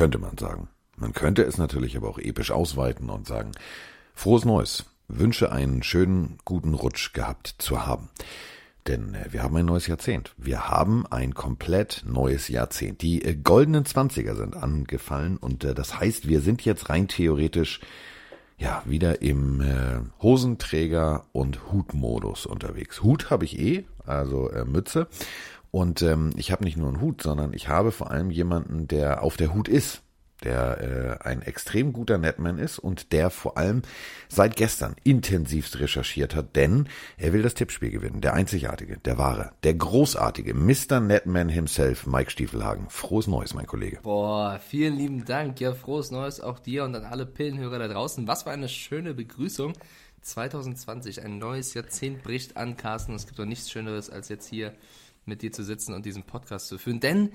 könnte man sagen. Man könnte es natürlich aber auch episch ausweiten und sagen, frohes Neues, wünsche einen schönen, guten Rutsch gehabt zu haben. Denn äh, wir haben ein neues Jahrzehnt. Wir haben ein komplett neues Jahrzehnt. Die äh, goldenen Zwanziger sind angefallen und äh, das heißt, wir sind jetzt rein theoretisch ja wieder im äh, Hosenträger und Hutmodus unterwegs. Hut habe ich eh, also äh, Mütze. Und ähm, ich habe nicht nur einen Hut, sondern ich habe vor allem jemanden, der auf der Hut ist der äh, ein extrem guter Netman ist und der vor allem seit gestern intensivst recherchiert hat, denn er will das Tippspiel gewinnen. Der einzigartige, der wahre, der großartige Mr. Netman himself, Mike Stiefelhagen. Frohes Neues, mein Kollege. Boah, vielen lieben Dank. Ja, frohes Neues auch dir und an alle Pillenhörer da draußen. Was für eine schöne Begrüßung. 2020, ein neues Jahrzehnt bricht an, Carsten. Es gibt doch nichts Schöneres, als jetzt hier mit dir zu sitzen und diesen Podcast zu führen. Denn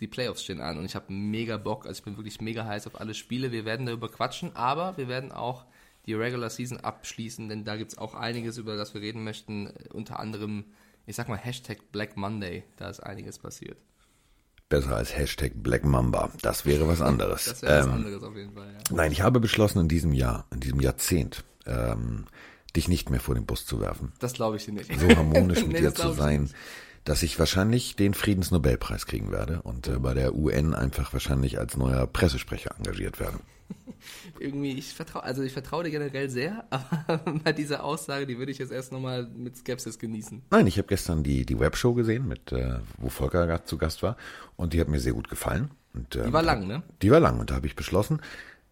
die Playoffs stehen an und ich habe mega Bock. Also ich bin wirklich mega heiß auf alle Spiele. Wir werden darüber quatschen, aber wir werden auch die Regular Season abschließen, denn da gibt es auch einiges, über das wir reden möchten. Unter anderem, ich sag mal, Hashtag Black Monday. Da ist einiges passiert. Besser als Hashtag Black Mamba. Das wäre was anderes. das wäre was ähm, anderes auf jeden Fall, ja. Nein, ich habe beschlossen, in diesem Jahr, in diesem Jahrzehnt, ähm, dich nicht mehr vor den Bus zu werfen. Das glaube ich dir nicht. So harmonisch mit nee, dir zu sein. Nicht dass ich wahrscheinlich den Friedensnobelpreis kriegen werde und äh, bei der UN einfach wahrscheinlich als neuer Pressesprecher engagiert werde. Irgendwie, ich vertraue, also ich vertraue dir generell sehr, aber bei dieser Aussage, die würde ich jetzt erst nochmal mit Skepsis genießen. Nein, ich habe gestern die, die Webshow gesehen, mit, äh, wo Volker zu Gast war und die hat mir sehr gut gefallen. Und, ähm, die war lang, ne? Die war lang und da habe ich beschlossen,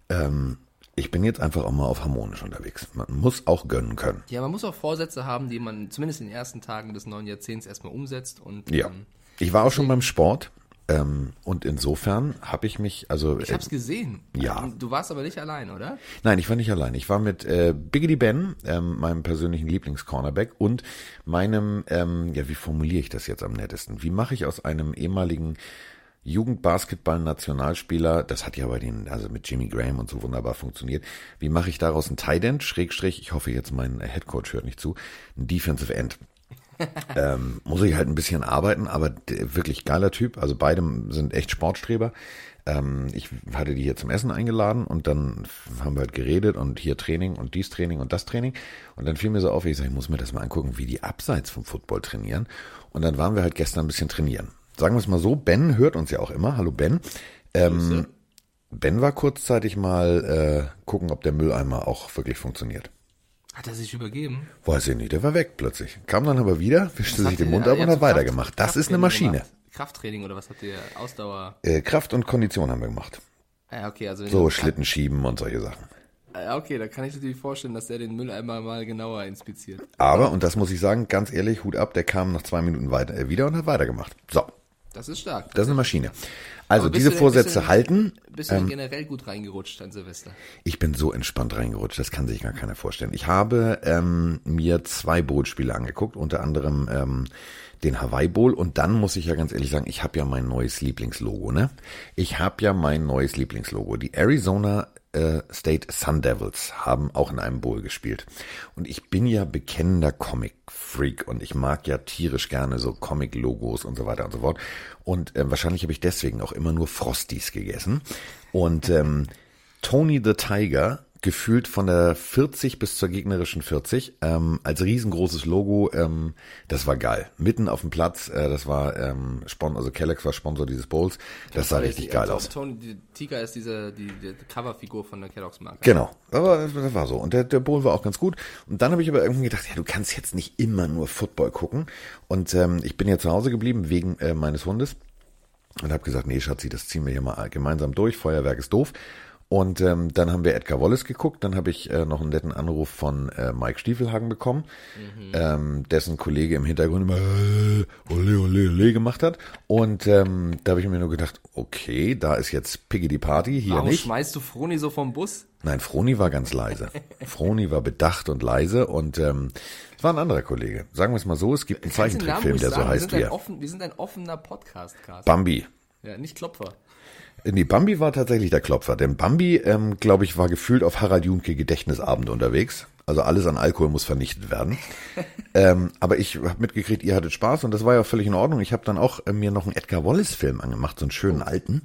ähm, ich bin jetzt einfach auch mal auf harmonisch unterwegs. Man muss auch gönnen können. Ja, man muss auch Vorsätze haben, die man zumindest in den ersten Tagen des neuen Jahrzehnts erstmal umsetzt. Und, ja. Ähm, ich war auch schon beim Sport. Ähm, und insofern habe ich mich, also ich habe es gesehen. Ja. Du warst aber nicht allein, oder? Nein, ich war nicht allein. Ich war mit äh, Biggity Ben, ähm, meinem persönlichen Lieblingscornerback und meinem, ähm, ja, wie formuliere ich das jetzt am nettesten? Wie mache ich aus einem ehemaligen Jugendbasketball-Nationalspieler, das hat ja bei den, also mit Jimmy Graham und so wunderbar funktioniert. Wie mache ich daraus ein Tight End, Schrägstrich, ich hoffe jetzt mein Headcoach hört nicht zu, ein Defensive End. ähm, muss ich halt ein bisschen arbeiten, aber wirklich geiler Typ. Also beide sind echt Sportstreber. Ähm, ich hatte die hier zum Essen eingeladen und dann haben wir halt geredet und hier Training und dies Training und das Training. Und dann fiel mir so auf, ich sage, ich muss mir das mal angucken, wie die abseits vom Football trainieren. Und dann waren wir halt gestern ein bisschen trainieren sagen wir es mal so, Ben hört uns ja auch immer. Hallo Ben. Ähm, ben war kurzzeitig mal äh, gucken, ob der Mülleimer auch wirklich funktioniert. Hat er sich übergeben? Weiß ich nicht, der war weg plötzlich. Kam dann aber wieder, wischte sich den Mund ab und hat weitergemacht. Das ist eine Maschine. Gemacht. Krafttraining oder was habt ihr? Ausdauer? Äh, Kraft und Kondition haben wir gemacht. Ja, okay, also so Schlitten schieben und solche Sachen. Ja, okay, da kann ich natürlich vorstellen, dass der den Mülleimer mal genauer inspiziert. Aber, und das muss ich sagen, ganz ehrlich, Hut ab, der kam nach zwei Minuten weiter, äh, wieder und hat weitergemacht. So. Das ist stark. Das ist eine Maschine. Also diese Vorsätze du, halten. Bist du ähm, generell gut reingerutscht an Silvester? Ich bin so entspannt reingerutscht, das kann sich gar keiner vorstellen. Ich habe ähm, mir zwei Bootspiele angeguckt, unter anderem ähm, den Hawaii Bowl und dann muss ich ja ganz ehrlich sagen, ich habe ja mein neues Lieblingslogo, ne? Ich habe ja mein neues Lieblingslogo. Die Arizona äh, State Sun Devils haben auch in einem Bowl gespielt. Und ich bin ja bekennender Comic-Freak und ich mag ja tierisch gerne so Comic-Logos und so weiter und so fort. Und äh, wahrscheinlich habe ich deswegen auch immer nur Frosties gegessen. Und ähm, Tony the Tiger gefühlt von der 40 bis zur gegnerischen 40 ähm, als riesengroßes Logo. Ähm, das war geil. Mitten auf dem Platz. Äh, das war ähm, Spon also Kellex war Sponsor dieses Bowls. Das sah richtig geil aus. Tony Tiger ist diese die, die Coverfigur von der Kellogg's Marke. Genau. Aber das war so. Und der, der Bowl war auch ganz gut. Und dann habe ich aber irgendwie gedacht, ja, du kannst jetzt nicht immer nur Football gucken. Und ähm, ich bin ja zu Hause geblieben wegen äh, meines Hundes und habe gesagt, nee, Schatzi, das ziehen wir hier mal gemeinsam durch. Feuerwerk ist doof. Und ähm, dann haben wir Edgar Wallace geguckt, dann habe ich äh, noch einen netten Anruf von äh, Mike Stiefelhagen bekommen, mhm. ähm, dessen Kollege im Hintergrund immer äh, ole, ole, ole gemacht hat. Und ähm, da habe ich mir nur gedacht, okay, da ist jetzt Piggy die Party, hier Warum nicht. schmeißt du Froni so vom Bus? Nein, Froni war ganz leise. Froni war bedacht und leise und ähm, es war ein anderer Kollege. Sagen wir es mal so, es gibt einen Zeichentrickfilm, der so heißt wie er. Offen, wir sind ein offener Podcast, Carsten. Bambi. Ja, nicht Klopfer. Nee, Bambi war tatsächlich der Klopfer. Denn Bambi, ähm, glaube ich, war gefühlt auf Harald Junke Gedächtnisabend unterwegs. Also alles an Alkohol muss vernichtet werden. ähm, aber ich habe mitgekriegt, ihr hattet Spaß und das war ja völlig in Ordnung. Ich habe dann auch äh, mir noch einen Edgar Wallace-Film angemacht, so einen schönen alten.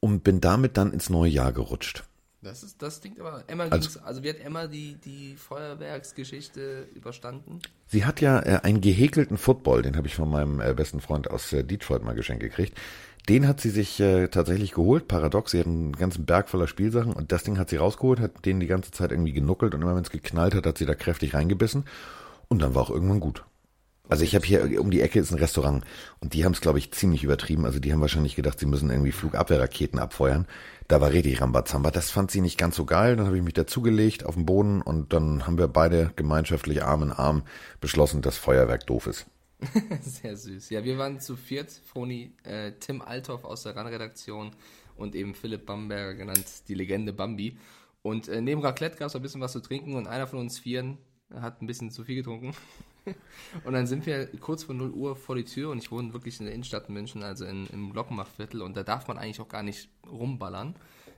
und bin damit dann ins neue Jahr gerutscht. Das ist, das klingt aber, Emma also, also wie hat Emma die, die Feuerwerksgeschichte überstanden? Sie hat ja äh, einen gehäkelten Football, den habe ich von meinem äh, besten Freund aus äh, Detroit mal geschenkt gekriegt. Den hat sie sich äh, tatsächlich geholt, paradox. Sie hat einen ganzen Berg voller Spielsachen und das Ding hat sie rausgeholt, hat den die ganze Zeit irgendwie genuckelt und immer wenn es geknallt hat, hat sie da kräftig reingebissen und dann war auch irgendwann gut. Also ich habe hier um die Ecke ist ein Restaurant und die haben es, glaube ich, ziemlich übertrieben. Also die haben wahrscheinlich gedacht, sie müssen irgendwie Flugabwehrraketen abfeuern. Da war richtig Rambazamba. Das fand sie nicht ganz so geil. Dann habe ich mich dazugelegt auf den Boden und dann haben wir beide gemeinschaftlich Arm in Arm beschlossen, dass Feuerwerk doof ist. Sehr süß. Ja, wir waren zu viert. Froni, äh, Tim Althoff aus der RAN-Redaktion und eben Philipp Bamberger, genannt die Legende Bambi. Und äh, neben Raclette gab es ein bisschen was zu trinken und einer von uns Vieren hat ein bisschen zu viel getrunken. und dann sind wir kurz vor 0 Uhr vor die Tür und ich wohne wirklich in der Innenstadt in München, also in, im Glockenbachviertel und da darf man eigentlich auch gar nicht rumballern.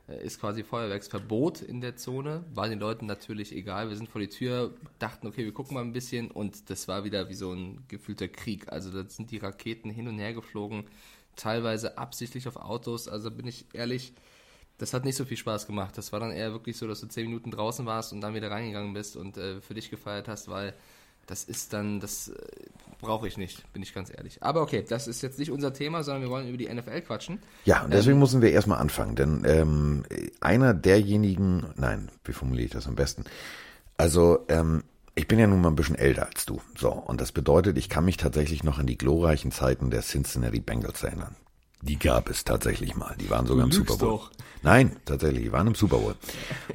Äh, ist quasi Feuerwerksverbot in der Zone. War den Leuten natürlich egal. Wir sind vor die Tür, dachten, okay, wir gucken mal ein bisschen und das war wieder wie so ein gefühlter Krieg. Also da sind die Raketen hin und her geflogen, teilweise absichtlich auf Autos. Also bin ich ehrlich, das hat nicht so viel Spaß gemacht. Das war dann eher wirklich so, dass du zehn Minuten draußen warst und dann wieder reingegangen bist und äh, für dich gefeiert hast, weil das ist dann, das äh, brauche ich nicht, bin ich ganz ehrlich. Aber okay, das ist jetzt nicht unser Thema, sondern wir wollen über die NFL quatschen. Ja, und deswegen ähm, müssen wir erstmal anfangen, denn ähm, einer derjenigen, nein, wie formuliere ich das am besten? Also, ähm, ich bin ja nun mal ein bisschen älter als du. So, und das bedeutet, ich kann mich tatsächlich noch an die glorreichen Zeiten der Cincinnati Bengals erinnern. Die gab es tatsächlich mal. Die waren sogar im Super Bowl. Doch. Nein, tatsächlich, die waren im Super Bowl.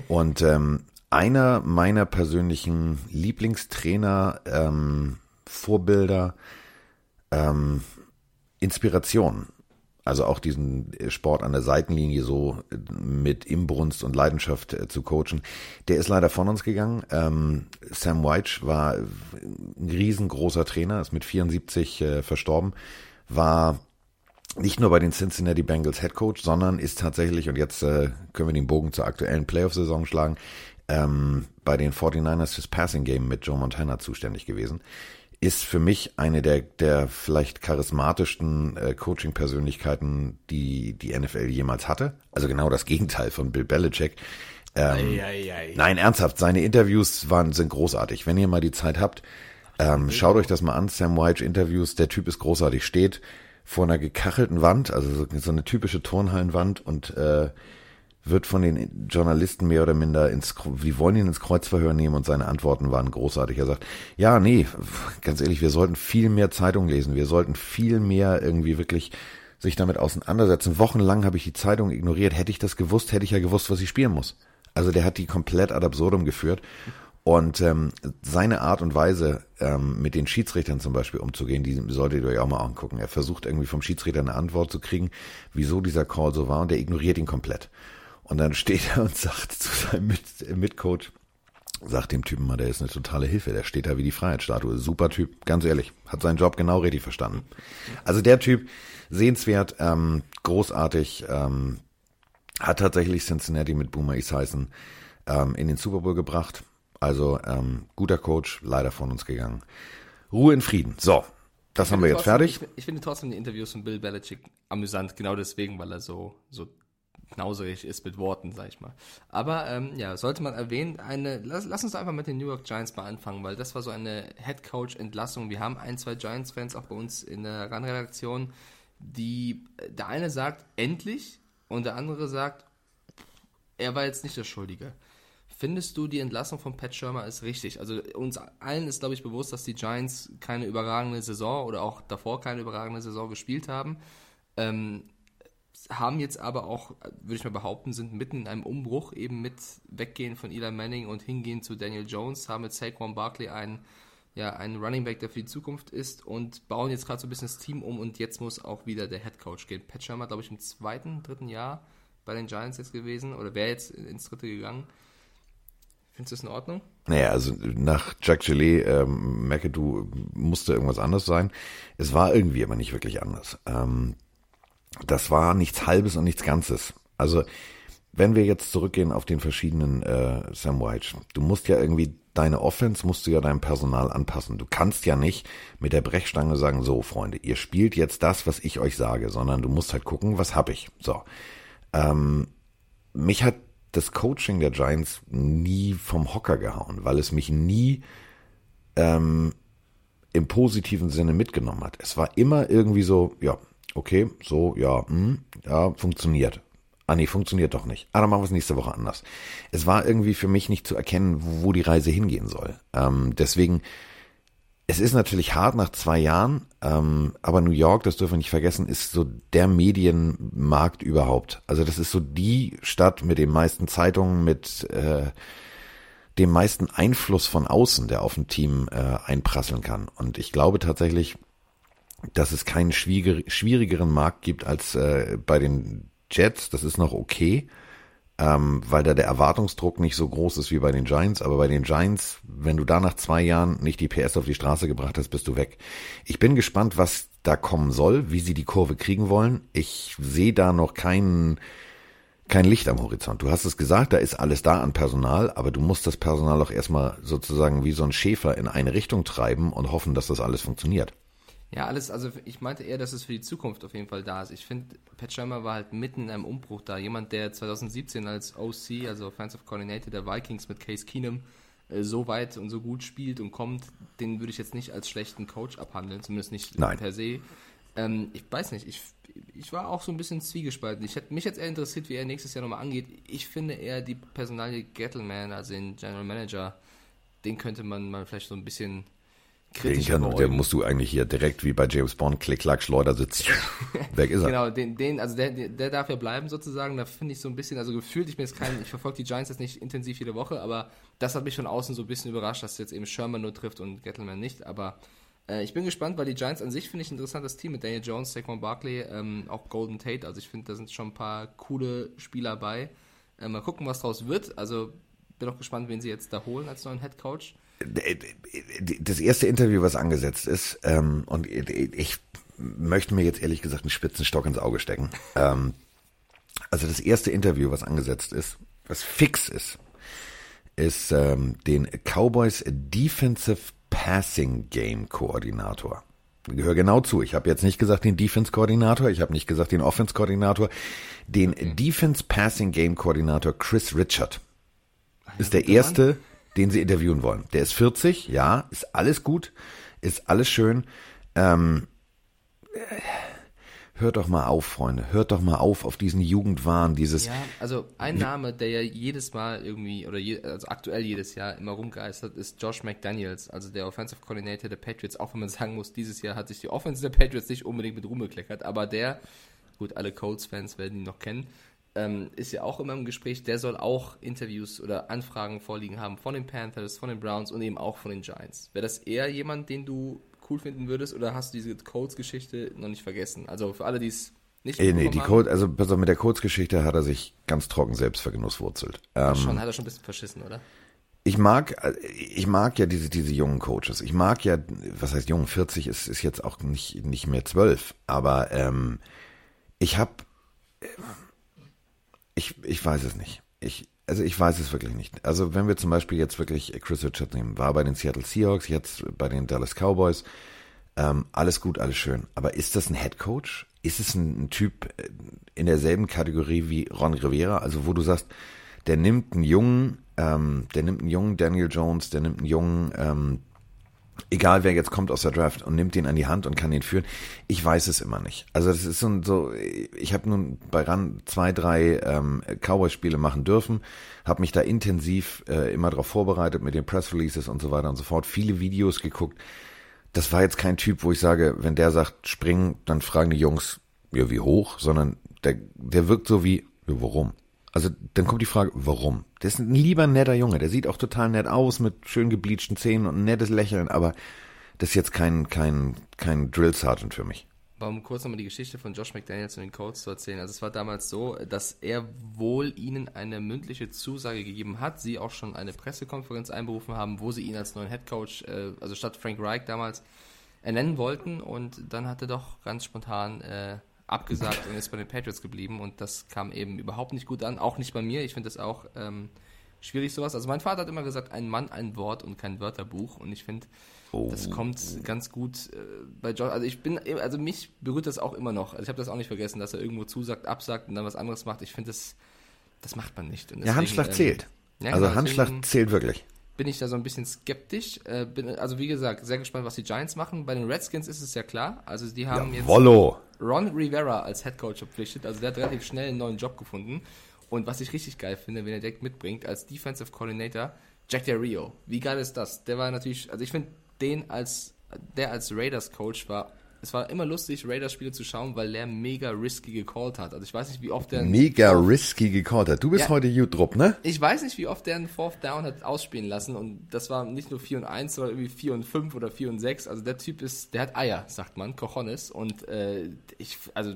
Und ähm, einer meiner persönlichen Lieblingstrainer, ähm, Vorbilder, ähm, Inspiration. Also auch diesen Sport an der Seitenlinie so mit Imbrunst und Leidenschaft äh, zu coachen. Der ist leider von uns gegangen. Ähm, Sam White war ein riesengroßer Trainer, ist mit 74 äh, verstorben, war nicht nur bei den Cincinnati Bengals Head Coach, sondern ist tatsächlich, und jetzt äh, können wir den Bogen zur aktuellen Playoff-Saison schlagen, ähm, bei den 49ers fürs Passing Game mit Joe Montana zuständig gewesen. Ist für mich eine der, der vielleicht charismatischsten äh, Coaching-Persönlichkeiten, die die NFL jemals hatte. Also genau das Gegenteil von Bill Belichick. Ähm, ei, ei, ei. Nein, ernsthaft, seine Interviews waren, sind großartig. Wenn ihr mal die Zeit habt, ähm, schaut euch das mal an, Sam White Interviews. Der Typ ist großartig, steht vor einer gekachelten Wand, also so, so eine typische Turnhallenwand und äh, wird von den Journalisten mehr oder minder ins, die wollen ihn ins Kreuzverhör nehmen und seine Antworten waren großartig. Er sagt, ja, nee, ganz ehrlich, wir sollten viel mehr Zeitung lesen, wir sollten viel mehr irgendwie wirklich sich damit auseinandersetzen. Wochenlang habe ich die Zeitung ignoriert. Hätte ich das gewusst, hätte ich ja gewusst, was ich spielen muss. Also der hat die komplett ad absurdum geführt. Und ähm, seine Art und Weise, ähm, mit den Schiedsrichtern zum Beispiel umzugehen, die solltet ihr euch auch mal angucken. Er versucht irgendwie vom Schiedsrichter eine Antwort zu kriegen, wieso dieser Call so war, und der ignoriert ihn komplett. Und dann steht er und sagt zu seinem Mit Mitcoach, sagt dem Typen mal, der ist eine totale Hilfe, der steht da wie die Freiheitsstatue. Super Typ, ganz ehrlich, hat seinen Job genau richtig verstanden. Also der Typ, sehenswert, ähm, großartig, ähm, hat tatsächlich Cincinnati mit Boomer Esiason ähm, in den Super Bowl gebracht. Also ähm, guter Coach, leider von uns gegangen. Ruhe in Frieden. So, das haben wir jetzt trotzdem, fertig. Ich, ich, finde trotzdem die Interviews von Bill Belichick amüsant, genau deswegen, weil er so, so knauserig ist mit Worten, sag ich mal. Aber ähm, ja, sollte man erwähnen, eine, lass, lass, uns einfach mit den New York Giants mal anfangen, weil das war so eine Head Coach Entlassung. Wir haben ein, zwei Giants-Fans auch bei uns in der RAN-Redaktion, die, der eine sagt, endlich, und der andere sagt, er war jetzt nicht der Schuldige. Findest du die Entlassung von Pat Schirmer ist richtig? Also uns allen ist, glaube ich, bewusst, dass die Giants keine überragende Saison oder auch davor keine überragende Saison gespielt haben. Ähm, haben jetzt aber auch, würde ich mal behaupten, sind mitten in einem Umbruch, eben mit Weggehen von Eli Manning und Hingehen zu Daniel Jones, haben mit Saquon Barkley einen, ja, einen Running Back, der für die Zukunft ist und bauen jetzt gerade so ein bisschen das Team um und jetzt muss auch wieder der Head Coach gehen. Pat Shermer, glaube ich, im zweiten, dritten Jahr bei den Giants jetzt gewesen oder wäre jetzt ins dritte gegangen. Findest du das in Ordnung? Naja, also nach Jack Gillet, ähm, McAdoo musste irgendwas anders sein. Es war irgendwie aber nicht wirklich anders. Ähm, das war nichts Halbes und nichts Ganzes. Also wenn wir jetzt zurückgehen auf den verschiedenen äh, Sam White, du musst ja irgendwie deine Offense musst du ja deinem Personal anpassen. Du kannst ja nicht mit der Brechstange sagen, so Freunde, ihr spielt jetzt das, was ich euch sage, sondern du musst halt gucken, was hab ich. So. Ähm, mich hat das Coaching der Giants nie vom Hocker gehauen, weil es mich nie ähm, im positiven Sinne mitgenommen hat. Es war immer irgendwie so, ja, okay, so, ja, hm, ja, funktioniert. Ah nee, funktioniert doch nicht. Ah, dann machen wir es nächste Woche anders. Es war irgendwie für mich nicht zu erkennen, wo die Reise hingehen soll. Ähm, deswegen, es ist natürlich hart nach zwei Jahren, ähm, aber New York, das dürfen wir nicht vergessen, ist so der Medienmarkt überhaupt. Also das ist so die Stadt mit den meisten Zeitungen, mit äh, dem meisten Einfluss von außen, der auf ein Team äh, einprasseln kann. Und ich glaube tatsächlich, dass es keinen schwierigeren Markt gibt als äh, bei den Jets. Das ist noch okay, ähm, weil da der Erwartungsdruck nicht so groß ist wie bei den Giants. Aber bei den Giants, wenn du da nach zwei Jahren nicht die PS auf die Straße gebracht hast, bist du weg. Ich bin gespannt, was da kommen soll, wie sie die Kurve kriegen wollen. Ich sehe da noch keinen kein Licht am Horizont. Du hast es gesagt, da ist alles da an Personal, aber du musst das Personal auch erstmal sozusagen wie so ein Schäfer in eine Richtung treiben und hoffen, dass das alles funktioniert. Ja, alles, also ich meinte eher, dass es für die Zukunft auf jeden Fall da ist. Ich finde, Pat Shermer war halt mitten in einem Umbruch da. Jemand, der 2017 als OC, also Offensive Coordinator der Vikings mit Case Keenum, äh, so weit und so gut spielt und kommt, den würde ich jetzt nicht als schlechten Coach abhandeln, zumindest nicht Nein. per se. Ähm, ich weiß nicht, ich, ich war auch so ein bisschen zwiegespalten. Ich hätte mich jetzt eher interessiert, wie er nächstes Jahr nochmal angeht. Ich finde eher die Personalie Gettleman, also den General Manager, den könnte man mal vielleicht so ein bisschen den kann, der musst du eigentlich hier direkt wie bei James Bond, klick, klack, schleuder sitzen. Weg ist er. Genau, den, den, also der, der darf ja bleiben sozusagen. Da finde ich so ein bisschen, also gefühlt, ich bin jetzt kein, ich verfolge die Giants jetzt nicht intensiv jede Woche, aber das hat mich von außen so ein bisschen überrascht, dass jetzt eben Sherman nur trifft und Gettleman nicht. Aber äh, ich bin gespannt, weil die Giants an sich finde ich ein interessantes Team mit Daniel Jones, Saquon Barkley, ähm, auch Golden Tate. Also ich finde, da sind schon ein paar coole Spieler bei. Äh, mal gucken, was draus wird. Also bin auch gespannt, wen sie jetzt da holen als neuen Head Coach das erste Interview, was angesetzt ist, ähm, und ich möchte mir jetzt ehrlich gesagt einen spitzen Stock ins Auge stecken. Ähm, also das erste Interview, was angesetzt ist, was fix ist, ist ähm, den Cowboys Defensive Passing Game Koordinator. Gehör genau zu. Ich habe jetzt nicht gesagt den Defense Koordinator, ich habe nicht gesagt den Offense Koordinator, den Defense Passing Game Koordinator Chris Richard ist der erste den sie interviewen wollen. Der ist 40, ja, ist alles gut, ist alles schön. Ähm, hört doch mal auf, Freunde, hört doch mal auf auf diesen Jugendwahn, dieses. Ja, also ein Name, der ja jedes Mal irgendwie, oder je, also aktuell jedes Jahr immer rumgeistert, ist Josh McDaniels, also der Offensive Coordinator der Patriots, auch wenn man sagen muss, dieses Jahr hat sich die Offense der Patriots nicht unbedingt mit Ruhm bekleckert, aber der, gut, alle Colts-Fans werden ihn noch kennen, ähm, ist ja auch immer im Gespräch, der soll auch Interviews oder Anfragen vorliegen haben von den Panthers, von den Browns und eben auch von den Giants. Wäre das eher jemand, den du cool finden würdest oder hast du diese Colts-Geschichte noch nicht vergessen? Also für alle, die es nicht äh, nee, die Code, also also mit der Colts-Geschichte hat er sich ganz trocken selbst vergenusswurzelt. Ähm, schon, hat er schon ein bisschen verschissen, oder? Ich mag, ich mag ja diese, diese jungen Coaches. Ich mag ja, was heißt jung, 40 ist, ist jetzt auch nicht, nicht mehr 12, aber ähm, ich habe ich, ich weiß es nicht. Ich, also ich weiß es wirklich nicht. Also wenn wir zum Beispiel jetzt wirklich Chris Richards nehmen, war bei den Seattle Seahawks, jetzt bei den Dallas Cowboys, ähm, alles gut, alles schön. Aber ist das ein Head Coach? Ist es ein, ein Typ äh, in derselben Kategorie wie Ron Rivera? Also wo du sagst, der nimmt einen jungen, ähm, der nimmt einen jungen Daniel Jones, der nimmt einen jungen ähm, egal wer jetzt kommt aus der Draft und nimmt den an die Hand und kann den führen. Ich weiß es immer nicht. Also das ist so, so ich habe nun bei RAN zwei, drei ähm, Cowboy-Spiele machen dürfen, habe mich da intensiv äh, immer darauf vorbereitet mit den Press Releases und so weiter und so fort, viele Videos geguckt. Das war jetzt kein Typ, wo ich sage, wenn der sagt springen, dann fragen die Jungs, ja wie hoch, sondern der, der wirkt so wie, ja, warum? Also dann kommt die Frage, warum? Der ist ein lieber netter Junge, der sieht auch total nett aus mit schön gebleachten Zähnen und ein nettes Lächeln, aber das ist jetzt kein, kein, kein Drill Sergeant für mich. Aber um kurz nochmal die Geschichte von Josh McDaniels und den Colts zu erzählen. Also es war damals so, dass er wohl ihnen eine mündliche Zusage gegeben hat, sie auch schon eine Pressekonferenz einberufen haben, wo sie ihn als neuen Headcoach, äh, also statt Frank Reich damals, ernennen wollten und dann hat er doch ganz spontan äh, abgesagt und ist bei den Patriots geblieben und das kam eben überhaupt nicht gut an, auch nicht bei mir. Ich finde das auch ähm, schwierig sowas. Also mein Vater hat immer gesagt, ein Mann, ein Wort und kein Wörterbuch. Und ich finde, oh. das kommt ganz gut äh, bei John. Also ich bin, also mich berührt das auch immer noch. Also ich habe das auch nicht vergessen, dass er irgendwo zusagt, absagt und dann was anderes macht. Ich finde, das, das macht man nicht. Deswegen, ja, Handschlag ähm, zählt. Ja, also genau, Handschlag zählt wirklich. Bin ich da so ein bisschen skeptisch. Äh, bin, also wie gesagt, sehr gespannt, was die Giants machen. Bei den Redskins ist es ja klar. Also die haben ja, jetzt Wollo. Ron Rivera als Head Coach verpflichtet. Also der hat relativ schnell einen neuen Job gefunden. Und was ich richtig geil finde, wenn er direkt mitbringt, als Defensive Coordinator, Jack Del Rio. Wie geil ist das? Der war natürlich, also ich finde den als, der als Raiders Coach war, es war immer lustig, Raiders-Spiele zu schauen, weil der mega risky gecallt hat. Also ich weiß nicht, wie oft der... Mega risky gecallt hat. Du bist ja, heute YouTube, ne? Ich weiß nicht, wie oft der einen Fourth Down hat ausspielen lassen und das war nicht nur 4 und 1, sondern irgendwie 4 und 5 oder 4 und 6. Also der Typ ist, der hat Eier, sagt man, Cojones und äh, ich, also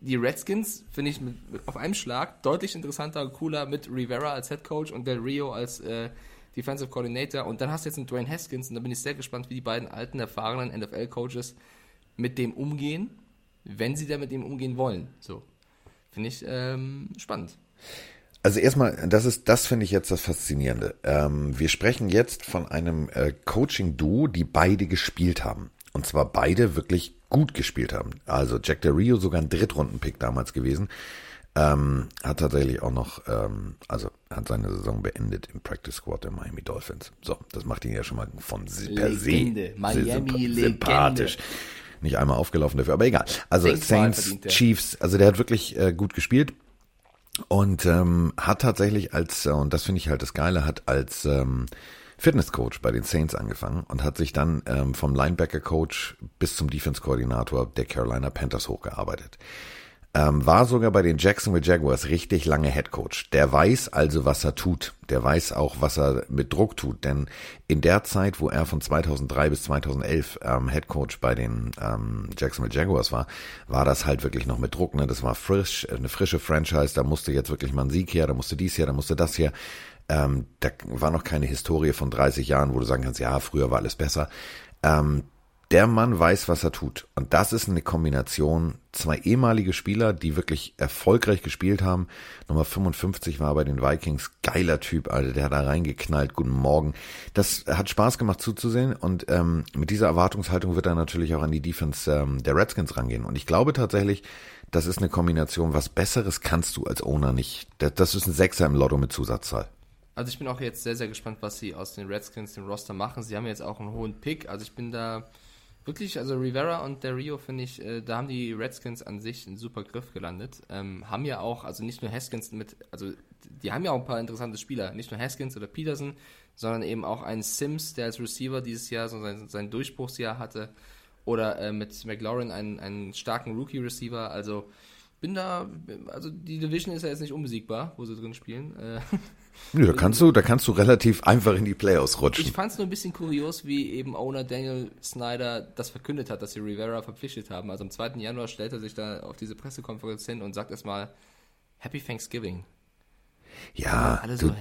die Redskins finde ich mit, auf einem Schlag deutlich interessanter und cooler mit Rivera als Head Coach und Del Rio als äh, Defensive Coordinator. Und dann hast du jetzt einen Dwayne Haskins und da bin ich sehr gespannt, wie die beiden alten, erfahrenen NFL-Coaches mit dem umgehen, wenn sie da mit dem umgehen wollen. So. Finde ich ähm, spannend. Also erstmal, das ist, das finde ich jetzt das Faszinierende. Ähm, wir sprechen jetzt von einem äh, Coaching-Duo, die beide gespielt haben. Und zwar beide wirklich gut gespielt haben. Also Jack Del Rio sogar ein Drittrunden-Pick damals gewesen. Ähm, hat tatsächlich auch noch, ähm, also hat seine Saison beendet im Practice Squad der Miami Dolphins. So, das macht ihn ja schon mal von per Legende. se Miami sympathisch. Legende. Nicht einmal aufgelaufen dafür, aber egal. Also Saints, Chiefs, also der hat wirklich äh, gut gespielt und ähm, hat tatsächlich als, äh, und das finde ich halt das Geile, hat als ähm, Fitnesscoach bei den Saints angefangen und hat sich dann ähm, vom Linebacker-Coach bis zum Defense-Koordinator der Carolina Panthers hochgearbeitet. Ähm, war sogar bei den Jacksonville Jaguars richtig lange Head Coach. Der weiß also, was er tut. Der weiß auch, was er mit Druck tut. Denn in der Zeit, wo er von 2003 bis 2011 ähm, Head Coach bei den ähm, Jacksonville Jaguars war, war das halt wirklich noch mit Druck. Ne? Das war frisch, eine frische Franchise. Da musste jetzt wirklich mal ein Sieg her, da musste dies her, da musste das her. Ähm, da war noch keine Historie von 30 Jahren, wo du sagen kannst, ja, früher war alles besser. Ähm, der Mann weiß, was er tut. Und das ist eine Kombination. Zwei ehemalige Spieler, die wirklich erfolgreich gespielt haben. Nummer 55 war bei den Vikings. Geiler Typ, Alter. Der hat da reingeknallt. Guten Morgen. Das hat Spaß gemacht zuzusehen. Und ähm, mit dieser Erwartungshaltung wird er natürlich auch an die Defense ähm, der Redskins rangehen. Und ich glaube tatsächlich, das ist eine Kombination. Was Besseres kannst du als Owner nicht. Das, ist ein Sechser im Lotto mit Zusatzzahl. Also ich bin auch jetzt sehr, sehr gespannt, was sie aus den Redskins, dem Roster machen. Sie haben jetzt auch einen hohen Pick. Also ich bin da wirklich, also Rivera und der Rio finde ich, äh, da haben die Redskins an sich einen super Griff gelandet. Ähm, haben ja auch, also nicht nur Haskins mit, also die haben ja auch ein paar interessante Spieler. Nicht nur Haskins oder Peterson, sondern eben auch einen Sims, der als Receiver dieses Jahr so sein, sein Durchbruchsjahr hatte. Oder äh, mit McLaurin einen, einen starken Rookie-Receiver. Also bin da, also die Division ist ja jetzt nicht unbesiegbar, wo sie drin spielen. Äh, Nö, da kannst du, da kannst du relativ einfach in die Playoffs rutschen. Ich fand es nur ein bisschen kurios, wie eben Owner Daniel Snyder das verkündet hat, dass sie Rivera verpflichtet haben. Also am 2. Januar stellt er sich da auf diese Pressekonferenz hin und sagt erstmal Happy Thanksgiving. Ja, du, so,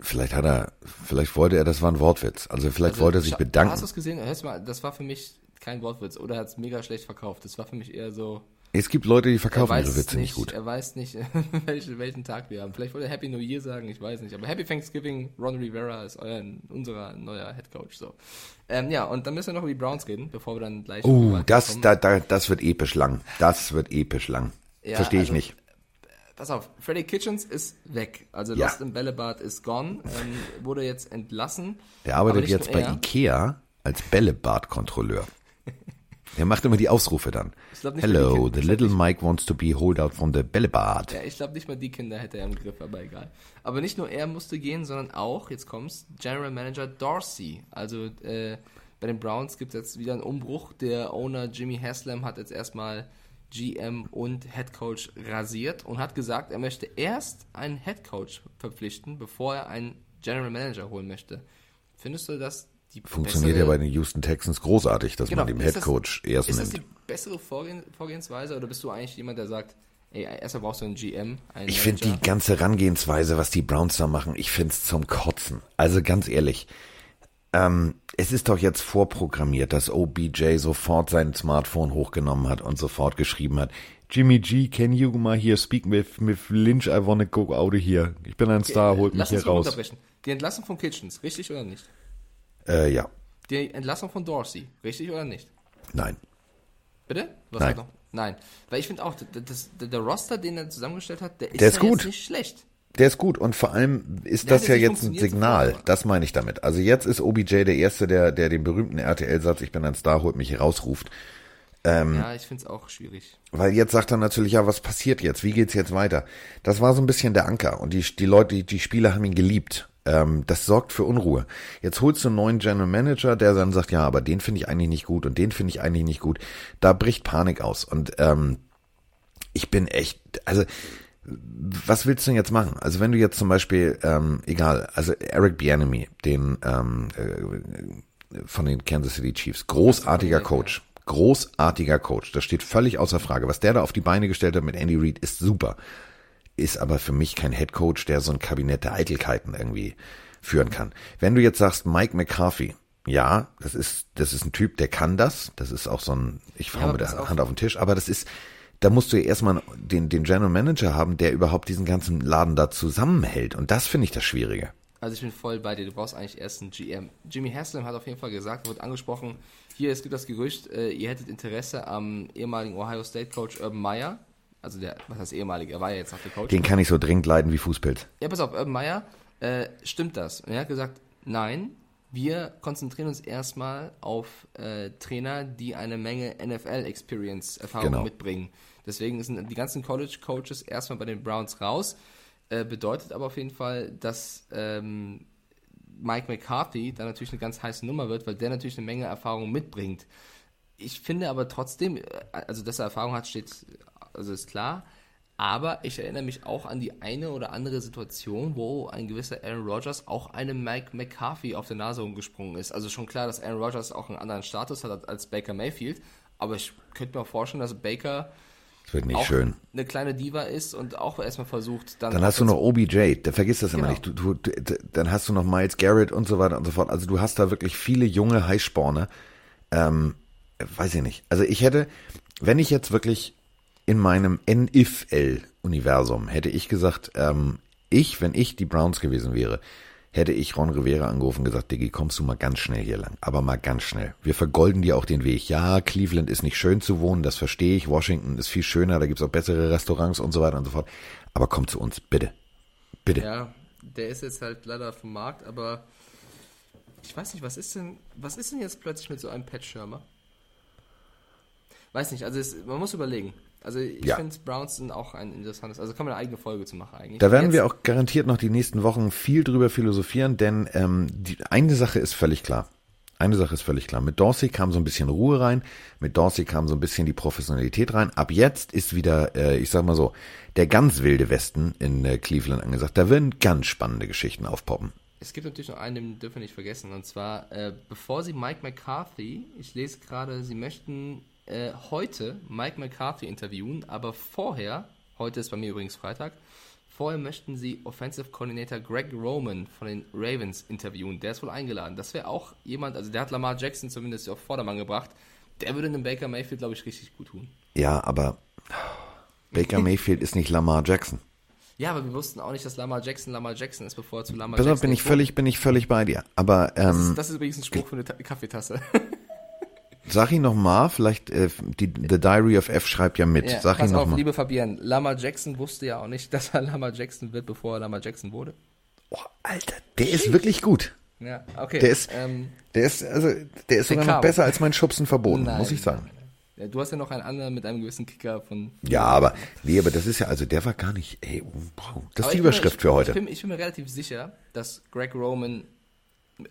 vielleicht hat er, vielleicht wollte er, das war ein Wortwitz. Also vielleicht also, wollte er sich bedanken. Hast du es gesehen? Hörst mal, das war für mich kein Wortwitz oder er hat es mega schlecht verkauft. Das war für mich eher so. Es gibt Leute, die verkaufen ihre Witze nicht, nicht, gut. Er weiß nicht, welchen, welchen Tag wir haben. Vielleicht wollte er Happy New Year sagen, ich weiß nicht. Aber Happy Thanksgiving, Ron Rivera ist euer, unser neuer Head Coach. So. Ähm, ja, und dann müssen wir noch über die Browns reden, bevor wir dann gleich. Uh, das, da, da, das wird episch lang. Das wird episch lang. Ja, Verstehe ich also, nicht. Pass auf, Freddy Kitchens ist weg. Also ja. Lost im Bällebad ist gone. Ähm, wurde jetzt entlassen. Der arbeitet jetzt bei Ikea als Bällebad-Kontrolleur. Er macht immer die Ausrufe dann. Hello, the little Mike wants to be hold out from the Bällebad. Ja, ich glaube nicht mal die Kinder hätte er im Griff, aber egal. Aber nicht nur er musste gehen, sondern auch, jetzt kommt's, General Manager Dorsey. Also äh, bei den Browns gibt es jetzt wieder einen Umbruch. Der Owner Jimmy Haslam hat jetzt erstmal GM und Head Coach rasiert und hat gesagt, er möchte erst einen Head Coach verpflichten, bevor er einen General Manager holen möchte. Findest du das die Funktioniert bessere, ja bei den Houston Texans großartig, dass genau, man dem Head Coach erst ist nimmt. Ist das die bessere Vorgehen, Vorgehensweise oder bist du eigentlich jemand, der sagt, ey, erstmal brauchst du einen GM? Einen ich finde die ganze Herangehensweise, was die Browns da machen, ich finde es zum Kotzen. Also ganz ehrlich, ähm, es ist doch jetzt vorprogrammiert, dass OBJ sofort sein Smartphone hochgenommen hat und sofort geschrieben hat, Jimmy G, can you mal hier speak with, with Lynch? I wanna go out of here. Ich bin ein Star, holt mich Lass hier raus. Die Entlassung von Kitchens, richtig oder nicht? Äh, ja. Die Entlassung von Dorsey, richtig oder nicht? Nein. Bitte? Was Nein. Nein. Weil ich finde auch, das, das, der Roster, den er zusammengestellt hat, der ist, Der ist ja gut. nicht schlecht. Der ist gut und vor allem ist Der das ja jetzt ein Signal. Das meine ich damit. Also jetzt ist OBJ der Erste, der, der den berühmten RTL-Satz, ich bin ein Star, holt mich rausruft. Ähm, ja, ich finde es auch schwierig. Weil jetzt sagt er natürlich, ja, was passiert jetzt? Wie geht's jetzt weiter? Das war so ein bisschen der Anker und die, die Leute, die, die Spieler haben ihn geliebt. Ähm, das sorgt für Unruhe. Jetzt holst du einen neuen General Manager, der dann sagt, ja, aber den finde ich eigentlich nicht gut und den finde ich eigentlich nicht gut. Da bricht Panik aus und ähm, ich bin echt, also was willst du denn jetzt machen? Also wenn du jetzt zum Beispiel, ähm, egal, also Eric Bieniemy, den ähm, äh, von den Kansas City Chiefs, großartiger Coach, großartiger Coach, das steht völlig außer Frage. Was der da auf die Beine gestellt hat mit Andy Reid ist super, ist aber für mich kein Head Coach, der so ein Kabinett der Eitelkeiten irgendwie führen kann. Wenn du jetzt sagst Mike McCarthy, ja, das ist das ist ein Typ, der kann das, das ist auch so ein, ich fahre aber mit der auf. Hand auf den Tisch, aber das ist da musst du ja erstmal den, den General Manager haben, der überhaupt diesen ganzen Laden da zusammenhält. Und das finde ich das Schwierige. Also ich bin voll bei dir, du brauchst eigentlich erst einen GM. Jimmy Haslam hat auf jeden Fall gesagt, wurde angesprochen, hier, es gibt das Gerücht, äh, ihr hättet Interesse am ehemaligen Ohio State Coach Urban Meyer. Also der, was heißt ehemalig, er war ja jetzt noch der Coach. Den kann ich so dringend leiden wie Fußpilz. Ja, pass auf, Urban Meyer, äh, stimmt das? Und er hat gesagt, nein, wir konzentrieren uns erstmal auf äh, Trainer, die eine Menge NFL-Experience-Erfahrung Genau. mitbringen. Deswegen sind die ganzen College-Coaches erstmal bei den Browns raus. Äh, bedeutet aber auf jeden Fall, dass ähm, Mike McCarthy da natürlich eine ganz heiße Nummer wird, weil der natürlich eine Menge Erfahrung mitbringt. Ich finde aber trotzdem, äh, also dass er Erfahrung hat, steht, also ist klar. Aber ich erinnere mich auch an die eine oder andere Situation, wo ein gewisser Aaron Rodgers auch einem Mike McCarthy auf der Nase rumgesprungen ist. Also schon klar, dass Aaron Rodgers auch einen anderen Status hat als Baker Mayfield. Aber ich könnte mir auch vorstellen, dass Baker Das wird nicht auch schön. eine kleine Diva ist und auch erstmal versucht, dann. Dann hast du noch OBJ, da vergiss das immer Genau. nicht. Du, du, dann hast du noch Miles Garrett und so weiter und so fort. Also du hast da wirklich viele junge Heißsporne. Ähm, weiß ich nicht. Also ich hätte, wenn ich jetzt wirklich in meinem NFL-Universum hätte ich gesagt, ähm, ich, wenn ich die Browns gewesen wäre, hätte ich Ron Rivera angerufen und gesagt, Diggi, kommst du mal ganz schnell hier lang, aber mal ganz schnell. Wir vergolden dir auch den Weg. Ja, Cleveland ist nicht schön zu wohnen, das verstehe ich. Washington ist viel schöner, da gibt's auch bessere Restaurants und so weiter und so fort. Aber komm zu uns, bitte. Bitte. Ja, der ist jetzt halt leider vom Markt, aber ich weiß nicht, was ist denn, was ist denn jetzt plötzlich mit so einem Pat Schirmer? Weiß nicht, also es, man muss überlegen. Also ich Ja. finde Browns sind auch ein interessantes, also kann man eine eigene Folge zu machen eigentlich. Da werden Jetzt- wir auch garantiert noch die nächsten Wochen viel drüber philosophieren, denn ähm, die, eine Sache ist völlig klar. Eine Sache ist völlig klar. Mit Dorsey kam so ein bisschen Ruhe rein, mit Dorsey kam so ein bisschen die Professionalität rein. Ab jetzt ist wieder, äh, ich sag mal so, der ganz wilde Westen in äh, Cleveland angesagt. Da werden ganz spannende Geschichten aufpoppen. Es gibt natürlich noch einen, den dürfen wir nicht vergessen. Und zwar, äh, bevor Sie Mike McCarthy, ich lese gerade, Sie möchten äh, heute Mike McCarthy interviewen, aber vorher, heute ist bei mir übrigens Freitag, vorher möchten Sie Offensive Coordinator Greg Roman von den Ravens interviewen. Der ist wohl eingeladen. Das wäre auch jemand, also der hat Lamar Jackson zumindest auf Vordermann gebracht. Der würde einem Baker Mayfield, glaube ich, richtig gut tun. Ja, aber Baker Mayfield ist nicht Lamar Jackson. Ja, aber wir wussten auch nicht, dass Lamar Jackson Lamar Jackson ist, bevor er zu Lamar Pass Jackson bin ich völlig, bin ich völlig bei dir. Aber Das ähm, ist, das ist übrigens ein Spruch für eine Ta Kaffeetasse. sag ihn noch mal, vielleicht äh, die The Diary of F schreibt ja mit. Ja, sag ihn pass noch auf, mal. liebe Fabian, Lama Jackson wusste ja auch nicht, dass er Lama Jackson wird, bevor er Lama Jackson wurde. Oh, Alter, der ist wirklich gut. Ja, okay. Der ist, ähm, der ist, also, der ist sogar noch besser als mein Schubsen verboten, nein, muss ich sagen. Du hast ja noch einen anderen mit einem gewissen Kicker von. Ja, aber, nee, aber das ist ja, also der war gar nicht, ey, wow, das Aber ist die bin mir- Überschrift ich, für heute. Ich bin, ich bin mir relativ sicher, dass Greg Roman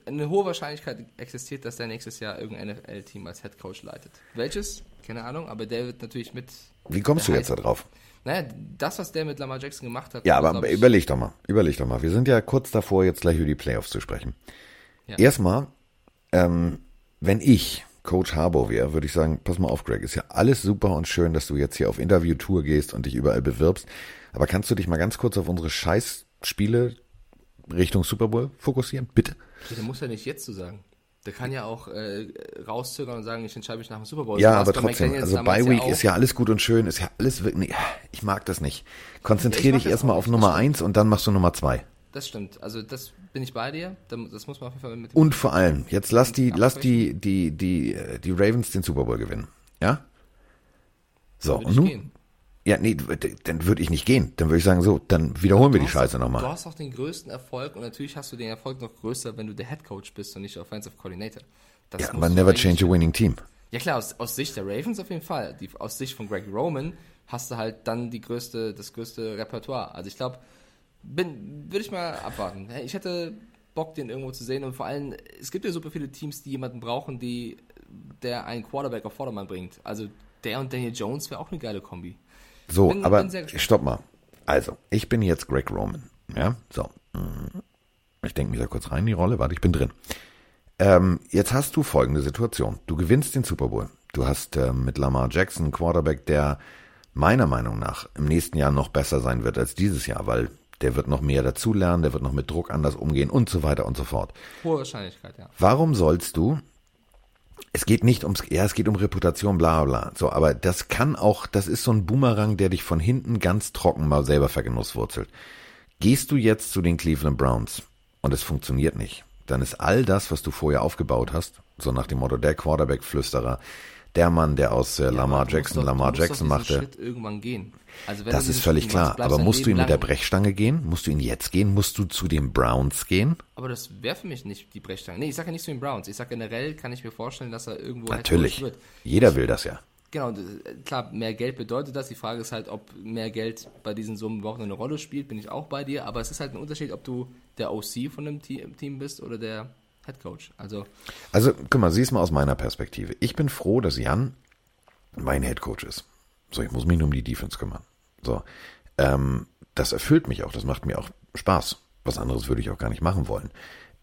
eine hohe Wahrscheinlichkeit existiert, dass der nächstes Jahr irgendein NFL-Team als Head Coach leitet. Welches? Keine Ahnung, aber der wird natürlich mit. Wie kommst du jetzt da drauf? Naja, das, was der mit Lamar Jackson gemacht hat. Ja, aber ich- überleg doch mal, überleg doch mal. Wir sind ja kurz davor, jetzt gleich über die Playoffs zu sprechen. Ja. Erstmal, ähm, wenn ich Coach Harbour wäre, würde ich sagen, pass mal auf, Greg, ist ja alles super und schön, dass du jetzt hier auf Interviewtour gehst und dich überall bewirbst. Aber kannst du dich mal ganz kurz auf unsere Scheißspiele Richtung Super Bowl fokussieren? Bitte? Der muss ja nicht jetzt zu sagen. Der kann ja auch äh, rauszögern und sagen, ich entscheide mich nach dem Super Bowl. Ja, So aber trotzdem, also Bye Week ja ist ja alles gut und schön, ist ja alles wirklich, nee, ich mag das nicht. Konzentrier Ich mag dich erstmal auf Nummer das eins und dann machst du Nummer zwei. Das stimmt. Also das bin ich bei dir. Da- Das muss man auf jeden Fall mit Und vor allem, jetzt lass die, lass die, die, die, äh, die Ravens den Super Bowl gewinnen. Ja? So, und nun? gehen. Ja, nee, dann würde ich nicht gehen. Dann würde ich sagen, so, dann wiederholen wir die Scheiße doch- Du nochmal. hast auch den größten Erfolg und natürlich hast du den Erfolg noch größer, wenn du der Head Coach bist und nicht der Offensive Coordinator. Das Ja, du never change a winning team. Ja klar, aus, aus Sicht der Ravens auf jeden Fall. Die, aus Sicht von Greg Roman hast du halt dann die größte, das größte Repertoire. Also ich glaube, bin, würde ich mal abwarten. Ich hätte Bock, den irgendwo zu sehen und vor allem, es gibt ja super viele Teams, die jemanden brauchen, die, der einen Quarterback auf Vordermann bringt. Also der und Daniel Jones wäre auch eine geile Kombi. So, Bin- aber bin stopp mal. Also, ich bin jetzt Greg Roman. Ja, so. Mm. Ich denke mich da kurz rein in die Rolle. Warte, ich bin drin. Ähm, jetzt hast du folgende Situation. Du gewinnst den Super Bowl. Du hast ähm, mit Lamar Jackson einen Quarterback, der meiner Meinung nach im nächsten Jahr noch besser sein wird als dieses Jahr, weil der wird noch mehr dazulernen, der wird noch mit Druck anders umgehen und so weiter und so fort. Hohe Wahrscheinlichkeit, ja. Warum sollst du? Es geht nicht ums, ja, es geht um Reputation, bla bla. So, aber das kann auch, das ist so ein Boomerang, der dich von hinten ganz trocken mal selber vergenusswurzelt. Gehst du jetzt zu den Cleveland Browns und es funktioniert nicht, dann ist all das, was du vorher aufgebaut hast, so nach dem Motto der Quarterback-Flüsterer, der Mann, der aus äh, Lamar Jackson doch- Lamar Jackson machte. Also Das ist völlig Schritt klar. machst, Aber musst du ihn mit der. Brechstange gehen? Musst du ihn jetzt gehen? Musst du zu den Browns gehen? Aber das wäre für mich nicht die Brechstange. Nee, ich sage ja nicht zu den Browns. Ich sage generell, kann ich mir vorstellen, dass er irgendwo Natürlich. Wird. Jeder will das ja. Genau, d- klar, mehr Geld bedeutet das. Die Frage ist halt, ob mehr Geld bei diesen Summen überhaupt eine Rolle spielt. Bin ich auch bei dir. Aber es ist halt ein Unterschied, ob du der OC von einem Te- Team bist oder der Head Coach. Also, Also, guck mal, sieh's mal aus meiner Perspektive. Ich bin froh, dass Jan mein Head Coach ist. So, ich muss mich nur um die Defense kümmern. So, ähm, das erfüllt mich auch. Das macht mir auch Spaß. Was anderes würde ich auch gar nicht machen wollen.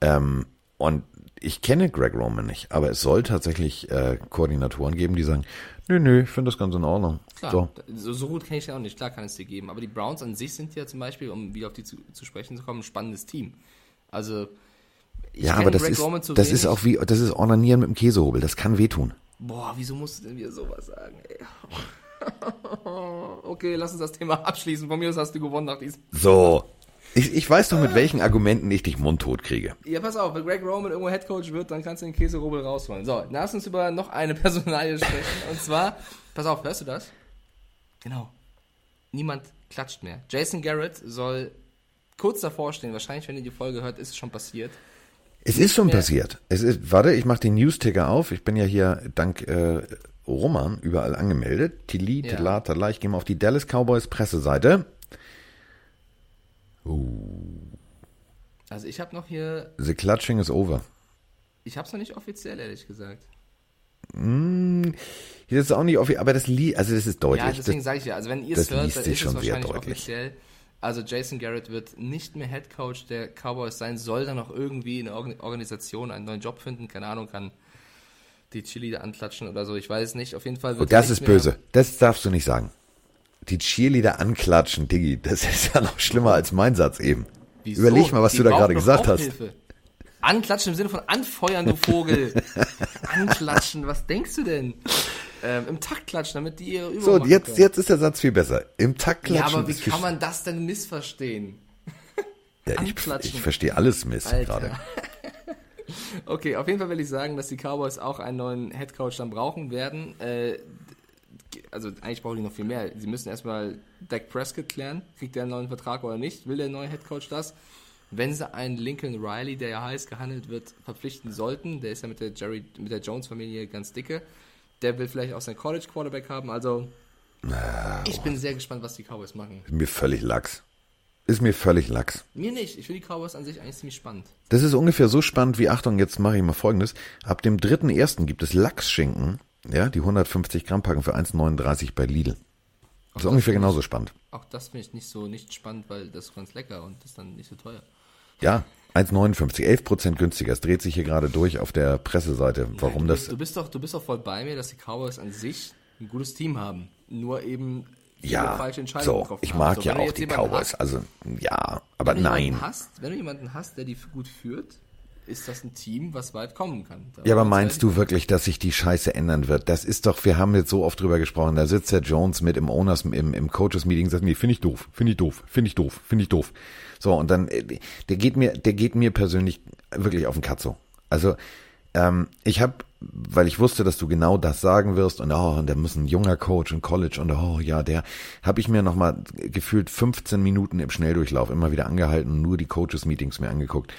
Ähm, und ich kenne Greg Roman nicht, aber es soll tatsächlich äh, Koordinatoren geben, die sagen, nö, nö, ich finde das ganz in Ordnung. klar, So, so, so gut kenne ich ja auch nicht. Klar kann es dir geben. Aber die Browns an sich sind ja zum Beispiel, um wieder auf die zu, zu sprechen zu kommen, ein spannendes Team. Also, ich ja, aber das Greg ist, Roman zu das wenig. ist auch wie, das ist Ornanieren mit dem Käsehobel. Das kann wehtun. Boah, wieso musst du denn wieder sowas sagen, ey? Okay, lass uns das Thema abschließen. Von mir aus hast du gewonnen nach diesem. So. Ich, ich weiß doch, mit welchen Argumenten ich dich mundtot kriege. Ja, pass auf, wenn Greg Roman irgendwo Headcoach wird, dann kannst du den Käserubbel rausholen. So, lass uns über noch eine Personalie sprechen. Und zwar, pass auf, hörst du das? Genau. Niemand klatscht mehr. Jason Garrett soll kurz davor stehen. Wahrscheinlich, wenn ihr die Folge hört, ist es schon passiert. Es ist schon mehr- passiert. Es ist, warte, ich mache den News-Ticker auf. Ich bin ja hier dank äh, Roman überall angemeldet. Tili, Ja. Tila, Tala. Ich gehe mal auf die Dallas Cowboys Presseseite. Also ich habe noch hier, The clutching is over. ich habe es noch nicht offiziell, ehrlich gesagt. Hier ist es auch nicht offiziell, aber das Lied, also das ist Ja, deutlich. deswegen das, sage ich ja, also wenn ihr das es hört, liest dann ist es schon sehr wahrscheinlich deutlich. offiziell. Also Jason Garrett wird nicht mehr Head Coach der Cowboys sein, soll dann noch irgendwie in der Organ- Organisation einen neuen Job finden, keine Ahnung, kann die Chili da anklatschen oder so, ich weiß es nicht. Auf jeden Fall wird Und das ist böse. Das darfst du nicht sagen. Die Cheerleader anklatschen, Diggi, das ist ja noch schlimmer als mein Satz eben. Wieso? Überleg mal, was Die du da gerade gesagt hast. Hilfe. Anklatschen im Sinne von anfeuern, du Vogel. Anklatschen, was denkst du denn? Ähm, Im Takt klatschen, damit die ihre Übung So, jetzt, können. jetzt ist der Satz viel besser. Im Takt Ja, klatschen aber wie kann man das denn missverstehen? Ja, ich, ich verstehe alles Mist Alter. gerade. Okay, auf jeden Fall will ich sagen, dass die Cowboys auch einen neuen Headcoach dann brauchen werden. Äh, also eigentlich brauchen die noch viel mehr. Sie müssen erstmal Dak Prescott klären, kriegt er einen neuen Vertrag oder nicht, will der neue Headcoach das? Wenn sie einen Lincoln Riley, der ja heiß gehandelt wird, verpflichten sollten, der ist ja mit der Jerry, mit der Jones-Familie ganz dicke, der will vielleicht auch seinen College Quarterback haben. Also ich bin sehr gespannt, was die Cowboys machen. Ist mir völlig lax. Ist mir völlig lax. Mir nicht. Ich finde die Cowboys an sich eigentlich ziemlich spannend. Das ist ungefähr so spannend wie, Achtung, jetzt mache ich mal folgendes. Ab dem 3.1. gibt es Lachsschinken, ja, die 150 Gramm packen für 1,39 bei Lidl. Das ist ungefähr genauso spannend. Auch das finde ich nicht so nicht spannend, weil das ist ganz lecker und das ist dann nicht so teuer. Ja, 1,59, 11 Prozent günstiger. Es dreht sich hier gerade durch auf der Presseseite, warum du, das, du bist doch, du bist doch voll bei mir, dass die Cowboys an sich ein gutes Team haben. Nur eben ja, falsche Entscheidungen so, ich mag So, ja auch die Cowboys, Hast, also, ja, aber wenn nein. Hast, wenn du jemanden hast, der die gut führt, ist das ein Team, was weit kommen kann. Da ja, aber meinst du wirklich, dass sich die Scheiße ändern wird? Das ist doch, wir haben jetzt so oft drüber gesprochen, da sitzt der Jones mit im Owners, im, im Coaches-Meeting und sagt, nee, finde ich doof, finde ich doof, finde ich doof, finde ich doof. So, und dann, äh, der geht mir, der geht mir persönlich wirklich auf den Katzo. Also, ähm, ich habe, weil ich wusste, dass du genau das sagen wirst und oh, und der muss ein junger Coach in College und oh ja, der, habe ich mir nochmal gefühlt 15 Minuten im Schnelldurchlauf immer wieder angehalten, nur die Coaches-Meetings mir angeguckt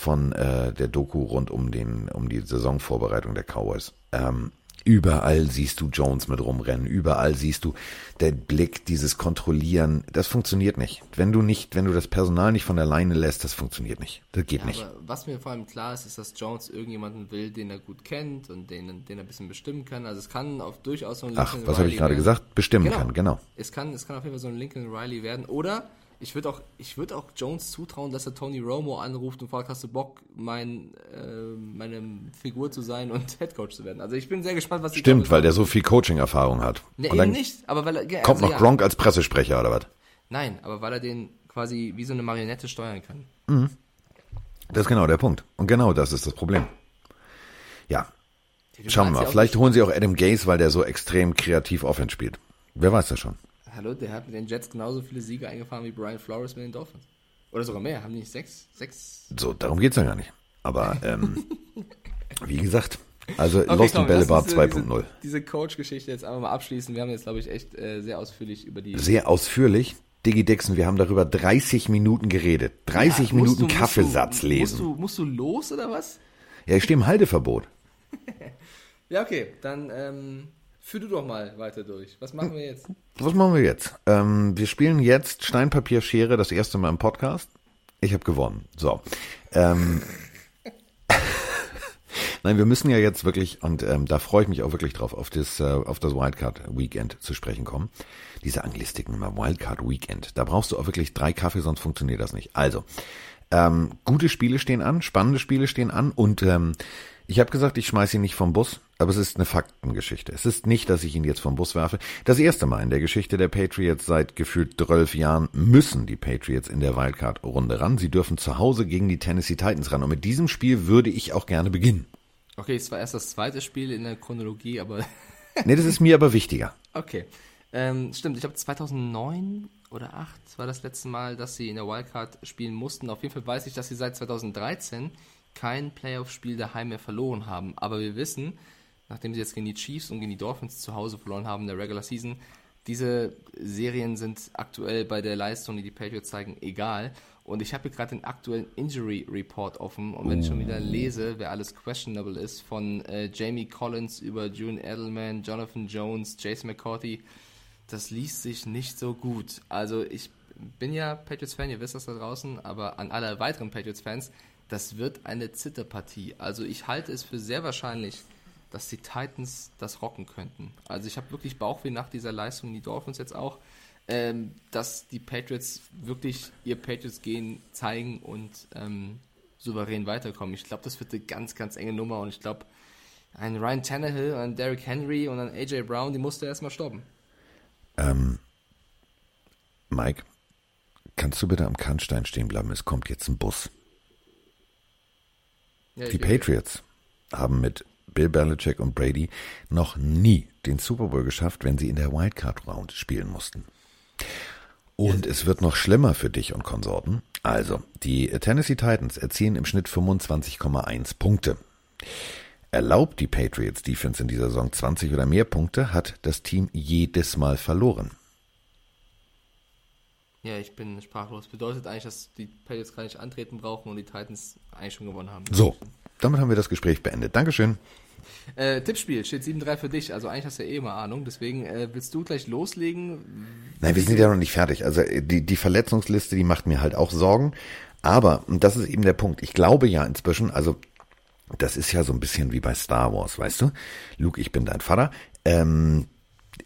von äh, der Doku rund um den um die Saisonvorbereitung der Cowboys. Ähm, überall siehst du Jones mit rumrennen, überall siehst du der Blick, dieses Kontrollieren. Das funktioniert nicht. Wenn du nicht, wenn du das Personal nicht von der Leine lässt, das funktioniert nicht. Das geht ja, nicht. was mir vor allem klar ist, ist, dass Jones irgendjemanden will, den er gut kennt und den, den er ein bisschen bestimmen kann. Also es kann auf durchaus so ein Lincoln Ach, was habe ich gerade gesagt? Bestimmen genau. kann, genau. Es kann, es kann auf jeden Fall so ein Lincoln Riley werden. Oder ich würde auch, ich würde auch Jones zutrauen, dass er Tony Romo anruft und fragt, hast du Bock, mein, äh, meine Figur zu sein und Headcoach zu werden? Also ich bin sehr gespannt, was Stimmt, weil der so viel Coaching-Erfahrung hat. Nee, und eben nicht, aber weil er, also, kommt noch ja. Gronk als Pressesprecher oder was? Nein, aber weil er den quasi wie so eine Marionette steuern kann. Mhm. Das ist genau der Punkt. Und genau das ist das Problem. Ja. Schauen wir mal. Vielleicht holen sie auch Adam Gaze, weil der so extrem kreativ Offense spielt. Wer weiß das schon. Hallo, der hat mit den Jets genauso viele Siege eingefahren wie Brian Flores mit den Dolphins. Oder sogar mehr. Haben die nicht sechs? sechs? So, darum geht es ja gar nicht. Aber ähm, wie gesagt, also okay, Lost in Bällebad 2.0. Diese, diese Coach-Geschichte jetzt einfach mal abschließen. Wir haben jetzt, glaube ich, echt äh, sehr ausführlich über die. Sehr ausführlich? Digi Dixon, wir haben darüber 30 Minuten geredet. 30 ja, Minuten du, Kaffeesatz du, lesen. Musst du, musst du los oder was? Ja, ich stehe im Halteverbot. ja, okay. Dann ähm, Führ du doch mal weiter durch. Was machen wir jetzt? Was machen wir jetzt? Ähm, wir spielen jetzt Stein, Papier, Schere das erste Mal im Podcast. Ich habe gewonnen. So. Ähm, Nein, wir müssen ja jetzt wirklich, und ähm, da freue ich mich auch wirklich drauf, auf das, äh, das Wildcard Weekend zu sprechen kommen. Diese Anglistiken immer, Wildcard Weekend. Da brauchst du auch wirklich drei Kaffee, sonst funktioniert das nicht. Also, ähm, gute Spiele stehen an, spannende Spiele stehen an und ähm, ich habe gesagt, ich schmeiße ihn nicht vom Bus, aber es ist eine Faktengeschichte. Es ist nicht, dass ich ihn jetzt vom Bus werfe. Das erste Mal in der Geschichte der Patriots seit gefühlt zwölf Jahren müssen die Patriots in der Wildcard-Runde ran. Sie dürfen zu Hause gegen die Tennessee Titans ran. Und mit diesem Spiel würde ich auch gerne beginnen. Okay, es war erst das zweite Spiel in der Chronologie, aber. nee, das ist mir aber wichtiger. Okay. Ähm, stimmt, ich glaube 2009 oder 2008 war das letzte Mal, dass sie in der Wildcard spielen mussten. Auf jeden Fall weiß ich, dass sie seit 2013 kein Playoff-Spiel daheim mehr verloren haben. Aber wir wissen, nachdem sie jetzt gegen die Chiefs und gegen die Dolphins zu Hause verloren haben in der Regular Season, diese Serien sind aktuell bei der Leistung, die die Patriots zeigen, egal. Und ich habe hier gerade den aktuellen Injury Report offen. Und wenn ich schon wieder lese, wer alles questionable ist, von äh, Jamie Collins über June Edelman, Jonathan Jones, Jason McCourty, das liest sich nicht so gut. Also ich bin ja Patriots-Fan, ihr wisst das da draußen, aber an alle weiteren Patriots-Fans, das wird eine Zitterpartie. Also ich halte es für sehr wahrscheinlich, dass die Titans das rocken könnten. Also ich habe wirklich Bauchweh nach dieser Leistung, die Dolphins jetzt auch, ähm, dass die Patriots wirklich ihr Patriots-Gehen zeigen und ähm, souverän weiterkommen. Ich glaube, das wird eine ganz, ganz enge Nummer und ich glaube, ein Ryan Tannehill, ein Derrick Henry und ein AJ Brown, die musste erstmal stoppen. Ähm, Mike, kannst du bitte am Kannstein stehen bleiben? Es kommt jetzt ein Bus. Ja, die Patriots haben mit Bill Belichick und Brady noch nie den Super Bowl geschafft, wenn sie in der Wildcard Round spielen mussten. Und es wird noch schlimmer für dich und Konsorten. Also, die Tennessee Titans erzielen im Schnitt 25,1 Punkte. Erlaubt die Patriots Defense in dieser Saison 20 oder mehr Punkte, hat das Team jedes Mal verloren. Ja, ich bin sprachlos. Bedeutet eigentlich, dass die Patriots gar nicht antreten brauchen und die Titans eigentlich schon gewonnen haben. So, damit haben wir das Gespräch beendet. Dankeschön. Äh, Tippspiel steht 7-3 für dich, also eigentlich hast du ja eh immer Ahnung, deswegen äh, willst du gleich loslegen? Nein, wir sind ja noch nicht fertig. Also äh, die, die Verletzungsliste, die macht mir halt auch Sorgen. Aber, und das ist eben der Punkt, ich glaube ja inzwischen, also das ist ja so ein bisschen wie bei Star Wars, weißt du? Luke, ich bin dein Vater. Ähm,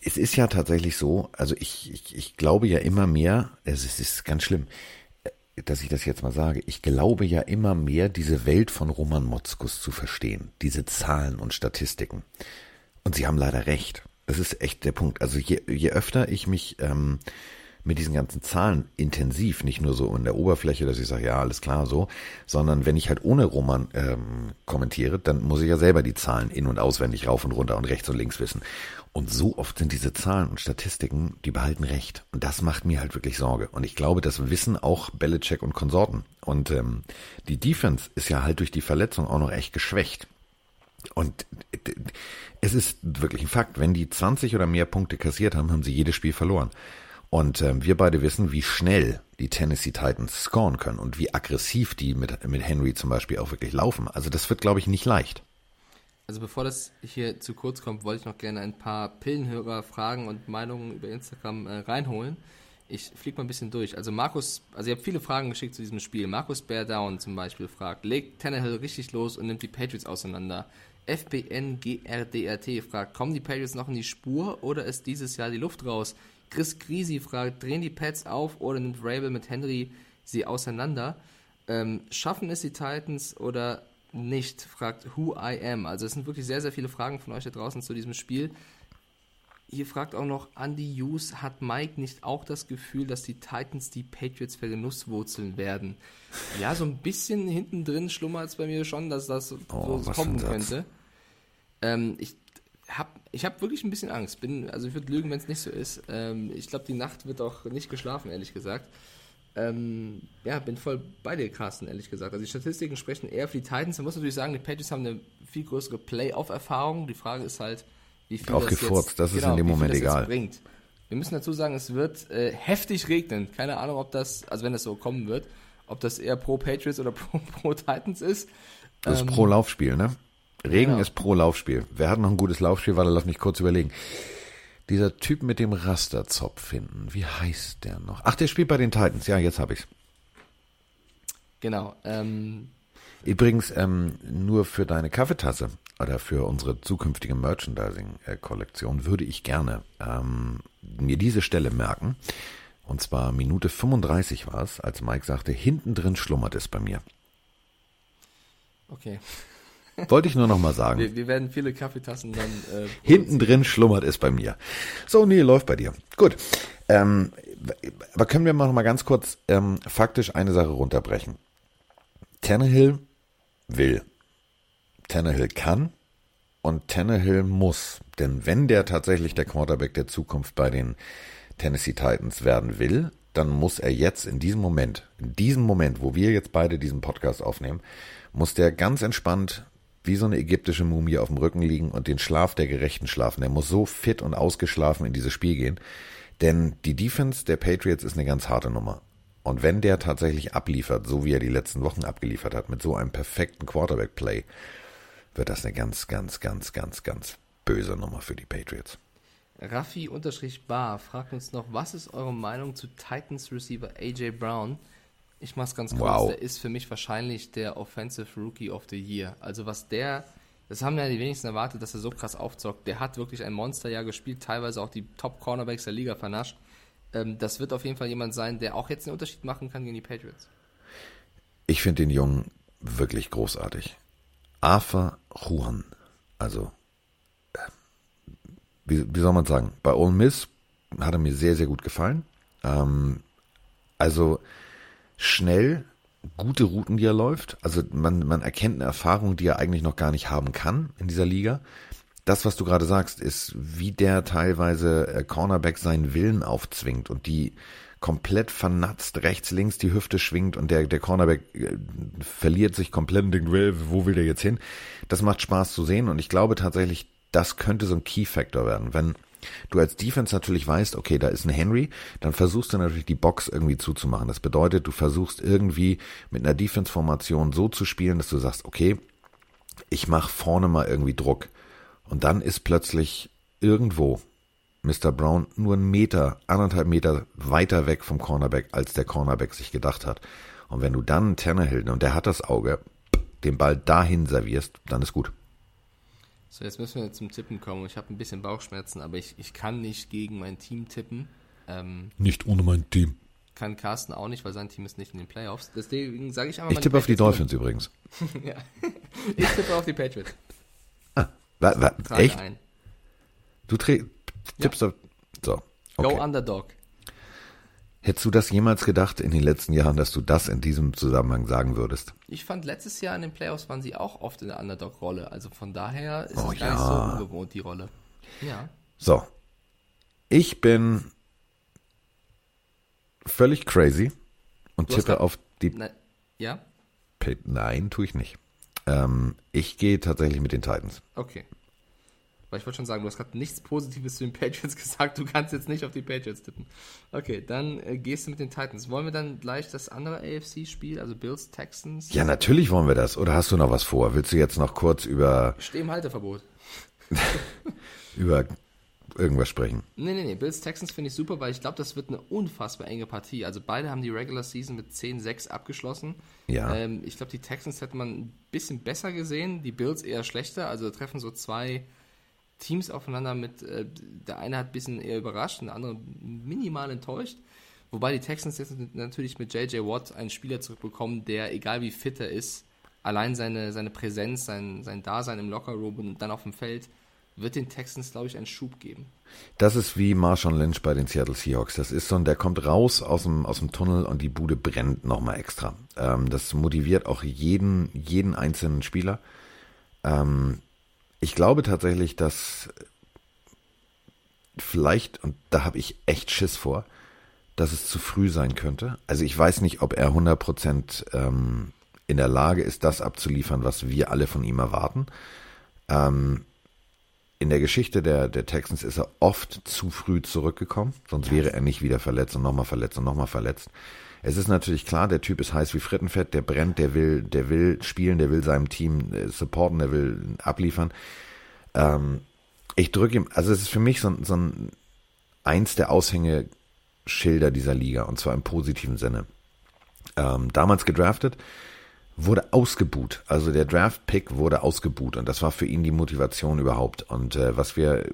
es ist ja tatsächlich so, also ich, ich, ich glaube ja immer mehr, es ist, es ist ganz schlimm, dass ich das jetzt mal sage, ich glaube ja immer mehr, diese Welt von Roman Motzkus zu verstehen, diese Zahlen und Statistiken. Und Sie haben leider recht. Das ist echt der Punkt. Also je, je öfter ich mich ähm, mit diesen ganzen Zahlen intensiv, nicht nur so in der Oberfläche, dass ich sage, ja, alles klar, so, sondern wenn ich halt ohne Roman ähm, kommentiere, dann muss ich ja selber die Zahlen in- und auswendig rauf und runter und rechts und links wissen. Und so oft sind diese Zahlen und Statistiken, die behalten recht. Und das macht mir halt wirklich Sorge. Und ich glaube, das wissen auch Belichick und Konsorten. Und ähm, die Defense ist ja halt durch die Verletzung auch noch echt geschwächt. Und es ist wirklich ein Fakt, wenn die 20 oder mehr Punkte kassiert haben, haben sie jedes Spiel verloren. Und ähm, wir beide wissen, wie schnell die Tennessee Titans scoren können und wie aggressiv die mit, mit Henry zum Beispiel auch wirklich laufen. Also das wird, glaube ich, nicht leicht. Also bevor das hier zu kurz kommt, wollte ich noch gerne ein paar Pillenhörer Fragen und Meinungen über Instagram äh, reinholen. Ich fliege mal ein bisschen durch. Also Markus, also ihr habt viele Fragen geschickt zu diesem Spiel. Markus Bear Down zum Beispiel fragt, legt Tannehill richtig los und nimmt die Patriots auseinander. FBNGRDRT fragt, kommen die Patriots noch in die Spur oder ist dieses Jahr die Luft raus? Chris Grisi fragt, drehen die Pets auf oder nimmt Rabel mit Henry sie auseinander? Ähm, schaffen es die Titans oder nicht? Fragt Who I Am. Also es sind wirklich sehr, sehr viele Fragen von euch da draußen zu diesem Spiel. Hier fragt auch noch Andy Hughes, hat Mike nicht auch das Gefühl, dass die Titans die Patriots vergenusswurzeln werden? Ja, so ein bisschen hinten drin schlummert es bei mir schon, dass das oh, so kommen könnte. Ähm, ich habe ich hab wirklich ein bisschen Angst. Bin, also ich würde lügen, wenn es nicht so ist. Ähm, ich glaube, die Nacht wird auch nicht geschlafen, ehrlich gesagt. Ähm, ja, bin voll bei dir, Carsten, ehrlich gesagt. Also die Statistiken sprechen eher für die Titans. Man muss natürlich sagen, die Patriots haben eine viel größere Playoff-Erfahrung. Die Frage ist halt, wie viel Drauf das gefurzt, jetzt, das ist genau, in dem Moment egal. Bringt. Wir müssen dazu sagen, es wird äh, heftig regnen. Keine Ahnung, ob das, also wenn das so kommen wird, ob das eher pro Patriots oder pro, pro Titans ist. Das ähm, ist pro Laufspiel, ne? Regen genau. ist pro Laufspiel. Wer hat noch ein gutes Laufspiel? Warte, lass mich kurz überlegen. Dieser Typ mit dem Rasterzopf hinten, wie heißt der noch? Ach, der spielt bei den Titans. Ja, jetzt habe ich's. Genau. Ähm, Übrigens, ähm, nur für deine Kaffeetasse oder für unsere zukünftige Merchandising-Kollektion würde ich gerne ähm, mir diese Stelle merken. Und zwar Minute 35 war es, als Mike sagte, hinten drin schlummert es bei mir. Okay. Wollte ich nur noch mal sagen. Wir, wir werden viele Kaffeetassen dann. Äh, Hinten drin schlummert es bei mir. So, nee, läuft bei dir. Gut. Ähm, aber können wir mal noch mal ganz kurz ähm, faktisch eine Sache runterbrechen. Tannehill will. Tannehill kann und Tannehill muss. Denn wenn der tatsächlich der Quarterback der Zukunft bei den Tennessee Titans werden will, dann muss er jetzt in diesem Moment, in diesem Moment, wo wir jetzt beide diesen Podcast aufnehmen, muss der ganz entspannt wie so eine ägyptische Mumie auf dem Rücken liegen und den Schlaf der Gerechten schlafen. Der muss so fit und ausgeschlafen in dieses Spiel gehen. Denn die Defense der Patriots ist eine ganz harte Nummer. Und wenn der tatsächlich abliefert, so wie er die letzten Wochen abgeliefert hat, mit so einem perfekten Quarterback-Play, wird das eine ganz, ganz, ganz, ganz, ganz böse Nummer für die Patriots. Raffi-Bar fragt uns noch, was ist eure Meinung zu Titans Receiver AJ Brown? Ich mach's ganz kurz. Wow. Der ist für mich wahrscheinlich der Offensive Rookie of the Year. Also was der, das haben ja die wenigsten erwartet, dass er so krass aufzockt. Der hat wirklich ein Monsterjahr gespielt, teilweise auch die Top Cornerbacks der Liga vernascht. Ähm, das wird auf jeden Fall jemand sein, der auch jetzt einen Unterschied machen kann gegen die Patriots. Ich finde den Jungen wirklich großartig. Arthur Juan. Also, äh, wie, wie soll man sagen? Bei Ole Miss hat er mir sehr, sehr gut gefallen. Ähm, also, schnell, gute Routen, die er läuft. Also man, man erkennt eine Erfahrung, die er eigentlich noch gar nicht haben kann in dieser Liga. Das, was du gerade sagst, ist, wie der teilweise äh, Cornerback seinen Willen aufzwingt und die komplett vernatzt rechts, links die Hüfte schwingt und der, der Cornerback äh, verliert sich komplett und denkt, wo will der jetzt hin? Das macht Spaß zu sehen und ich glaube tatsächlich, das könnte so ein Key-Factor werden. Wenn du als Defense natürlich weißt, okay, da ist ein Henry, dann versuchst du natürlich die Box irgendwie zuzumachen. Das bedeutet, du versuchst irgendwie mit einer Defense-Formation so zu spielen, dass du sagst, okay, ich mache vorne mal irgendwie Druck. Und dann ist plötzlich irgendwo Mr. Brown nur einen Meter, anderthalb Meter weiter weg vom Cornerback, als der Cornerback sich gedacht hat. Und wenn du dann Tannehill, und der hat das Auge, den Ball dahin servierst, dann ist gut. So, jetzt müssen wir zum Tippen kommen. Ich habe ein bisschen Bauchschmerzen, aber ich, ich kann nicht gegen mein Team tippen. Ähm, nicht ohne mein Team. Kann Carsten auch nicht, weil sein Team ist nicht in den Playoffs. Deswegen sage ich einfach Ich tippe auf die Dolphins nur. übrigens. ja. Ich tippe auf die Patriots. Ah, wa, wa, echt? Ein. Du tippst ja. auf. So. Okay. Go Underdog. Hättest du das jemals gedacht in den letzten Jahren, dass du das in diesem Zusammenhang sagen würdest? Ich fand letztes Jahr in den Playoffs waren sie auch oft in der Underdog-Rolle. Also von daher ist Oh es gar ja. nicht so ungewohnt, die Rolle. Ja. So. Ich bin völlig crazy und Du tippe auf die. Na, ja? Nein, tue ich nicht. Ähm, ich gehe tatsächlich mit den Titans. Okay. Weil ich wollte schon sagen, du hast gerade nichts Positives zu den Patriots gesagt. Du kannst jetzt nicht auf die Patriots tippen. Okay, dann äh, gehst du mit den Titans. Wollen wir dann gleich das andere AFC-Spiel, also Bills, Texans? Ja, natürlich wollen wir das. Oder hast du noch was vor? Willst du jetzt noch kurz über, Steh im Halteverbot. über irgendwas sprechen? Nee, nee, nee. Bills Texans finde ich super, weil ich glaube, das wird eine unfassbar enge Partie. Also beide haben die Regular Season mit 10-6 abgeschlossen. Ja. Ähm, ich glaube, die Texans hätte man ein bisschen besser gesehen, die Bills eher schlechter. Also treffen so zwei Teams aufeinander mit, äh, der eine hat ein bisschen eher überrascht, der andere minimal enttäuscht. Wobei die Texans jetzt natürlich mit JJ Watt einen Spieler zurückbekommen, der, egal wie fit er ist, allein seine, seine Präsenz, sein, sein Dasein im Lockerroom und dann auf dem Feld, wird den Texans, glaube ich, einen Schub geben. Das ist wie Marshawn Lynch bei den Seattle Seahawks. Das ist so ein, der kommt raus aus dem, aus dem Tunnel und die Bude brennt nochmal extra. Ähm, das motiviert auch jeden, jeden einzelnen Spieler. Ähm, ich glaube tatsächlich, dass vielleicht, und da habe ich echt Schiss vor, dass es zu früh sein könnte. Also ich weiß nicht, ob er 100% ähm, in der Lage ist, das abzuliefern, was wir alle von ihm erwarten. Ähm, in der Geschichte der, der Texans ist er oft zu früh zurückgekommen, sonst wäre er nicht wieder verletzt und nochmal verletzt und nochmal verletzt. Es ist natürlich klar, der Typ ist heiß wie Frittenfett, der brennt, der will, der will spielen, der will seinem Team äh, supporten, der will abliefern. Ähm, ich drücke ihm, also es ist für mich so, so ein eins der Aushängeschilder dieser Liga und zwar im positiven Sinne. Ähm, damals gedraftet, wurde ausgebuht. Also der Draft-Pick wurde ausgebuht und das war für ihn die Motivation überhaupt. Und äh, was wir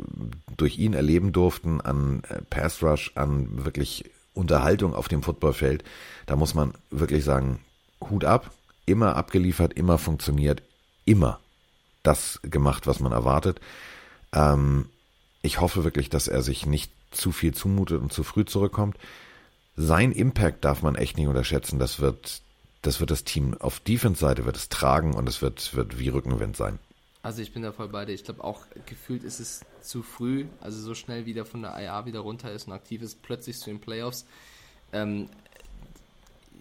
durch ihn erleben durften an äh, Pass Rush, an wirklich Unterhaltung auf dem Footballfeld, da muss man wirklich sagen, Hut ab, immer abgeliefert, immer funktioniert, immer das gemacht, was man erwartet. Ähm, ich hoffe wirklich, dass er sich nicht zu viel zumutet und zu früh zurückkommt. Sein Impact darf man echt nicht unterschätzen. Das wird, das wird das Team auf Defense-Seite wird es tragen und es wird, wird wie Rückenwind sein. Also ich bin da voll bei dir. Ich glaube auch, gefühlt ist es zu früh, also so schnell wieder von der IA wieder runter ist und aktiv ist, plötzlich zu den Playoffs. Ähm,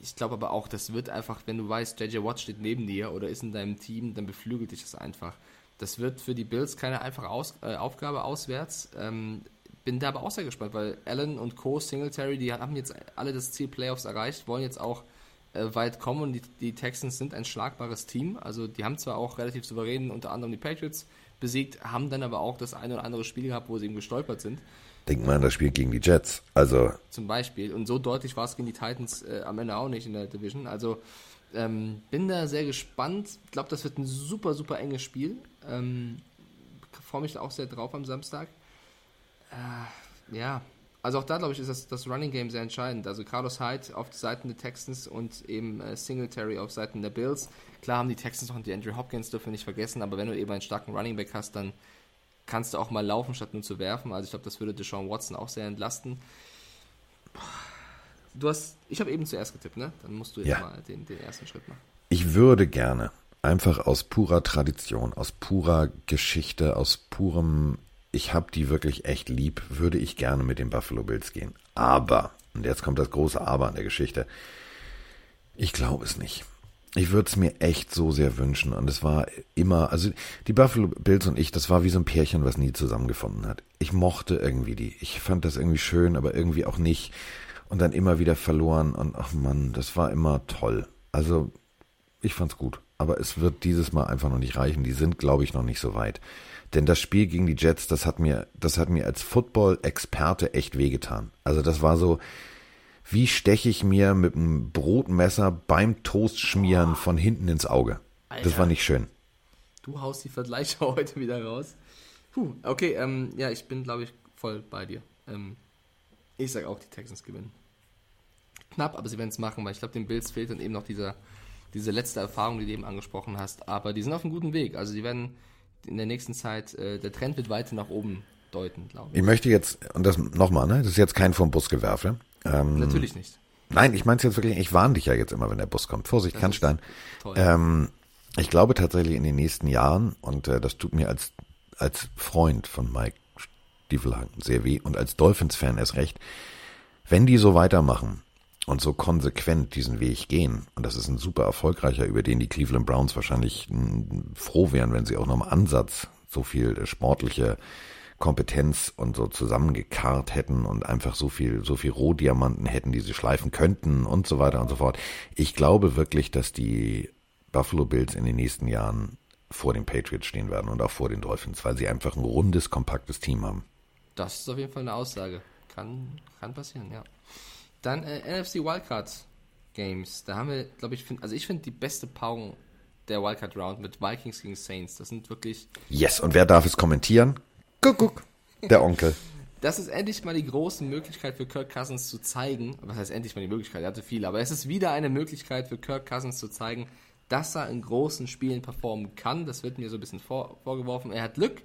ich glaube aber auch, das wird einfach, wenn du weißt, JJ Watt steht neben dir oder ist in deinem Team, dann beflügelt dich das einfach. Das wird für die Bills keine einfache Aus äh, Aufgabe auswärts. Ähm, bin da aber auch sehr gespannt, weil Allen und Co., Singletary, die haben jetzt alle das Ziel Playoffs erreicht, wollen jetzt auch äh, weit kommen und die, die Texans sind ein schlagbares Team. Also die haben zwar auch relativ souverän unter anderem die Patriots besiegt, haben dann aber auch das eine oder andere Spiel gehabt, wo sie eben gestolpert sind, Denk mal an das Spiel gegen die Jets. Also, zum Beispiel. Und so deutlich war es gegen die Titans äh, am Ende auch nicht in der Division. Also ähm, bin da sehr gespannt. Ich glaube, das wird ein super, super enges Spiel. Ähm, Freue mich da auch sehr drauf am Samstag. Äh, ja, also auch da, glaube ich, ist das, das Running Game sehr entscheidend. Also Carlos Hyde auf Seiten der Texans und eben äh, Singletary auf Seiten der Bills. Klar haben die Texans noch die Andrew Hopkins, dürfen wir nicht vergessen, aber wenn du eben einen starken Running Back hast, dann kannst du auch mal laufen, statt nur zu werfen. Also ich glaube, das würde Deshaun Watson auch sehr entlasten. Du hast, ich habe eben zuerst getippt, ne? Dann musst du jetzt Ja. mal den, den ersten Schritt machen. ich würde gerne einfach aus purer Tradition, aus purer Geschichte, aus purem, ich habe die wirklich echt lieb, würde ich gerne mit den Buffalo Bills gehen. Aber, und jetzt kommt das große Aber an der Geschichte, ich glaube es nicht. Ich würde es mir echt so sehr wünschen. Und es war immer, also die Buffalo Bills und ich, das war wie so ein Pärchen, was nie zusammengefunden hat. Ich mochte irgendwie die. Ich fand das irgendwie schön, aber irgendwie auch nicht. Und dann immer wieder verloren. Und ach Mann, das war immer toll. Also ich fand's gut. Aber es wird dieses Mal einfach noch nicht reichen. Die sind, glaube ich, noch nicht so weit. Denn das Spiel gegen die Jets, das hat mir, das hat mir als Football-Experte echt wehgetan. Also das war so, wie steche ich mir mit einem Brotmesser beim Toastschmieren von hinten ins Auge. Das Alter. war nicht schön. Du haust die Vergleiche heute wieder raus. Puh, okay, ähm, ja, ich bin, glaube ich, voll bei dir. Ähm, ich sage auch, die Texans gewinnen. Knapp, aber sie werden es machen, weil ich glaube, den Bills fehlt dann eben noch dieser, diese letzte Erfahrung, die du eben angesprochen hast. Aber die sind auf einem guten Weg. Also die werden in der nächsten Zeit, äh, der Trend wird weiter nach oben deuten, glaube ich. Ich möchte jetzt, und das nochmal, ne, das ist jetzt kein vom Bus gewerfe. Ähm, Natürlich nicht. Nein, ich meine es jetzt wirklich, ich warne dich ja jetzt immer, wenn der Bus kommt. Vorsicht, das Kannstein. Ähm, ich glaube tatsächlich in den nächsten Jahren, und äh, das tut mir als, als Freund von Mike Stiefelhagen sehr weh und als Dolphins-Fan erst recht, wenn die so weitermachen und so konsequent diesen Weg gehen, und das ist ein super erfolgreicher, über den die Cleveland Browns wahrscheinlich froh wären, wenn sie auch noch im Ansatz so viel äh, sportliche Kompetenz und so zusammengekarrt hätten und einfach so viel, so viel Rohdiamanten hätten, die sie schleifen könnten und so weiter und so fort. Ich glaube wirklich, dass die Buffalo Bills in den nächsten Jahren vor den Patriots stehen werden und auch vor den Dolphins, weil sie einfach ein rundes, kompaktes Team haben. Das ist auf jeden Fall eine Aussage. Kann, kann passieren, ja. Dann äh, NFC Wildcard Games. Da haben wir, glaube ich, find, also ich finde die beste Paarung der Wildcard Round mit Vikings gegen Saints. Das sind wirklich. Yes, und wer darf es kommentieren? Guck, guck. Der Onkel. Das ist endlich mal die große Möglichkeit für Kirk Cousins zu zeigen. Was heißt endlich mal die Möglichkeit? Er hatte viele, aber es ist wieder eine Möglichkeit für Kirk Cousins zu zeigen, dass er in großen Spielen performen kann. Das wird mir so ein bisschen vor, vorgeworfen. Er hat Glück,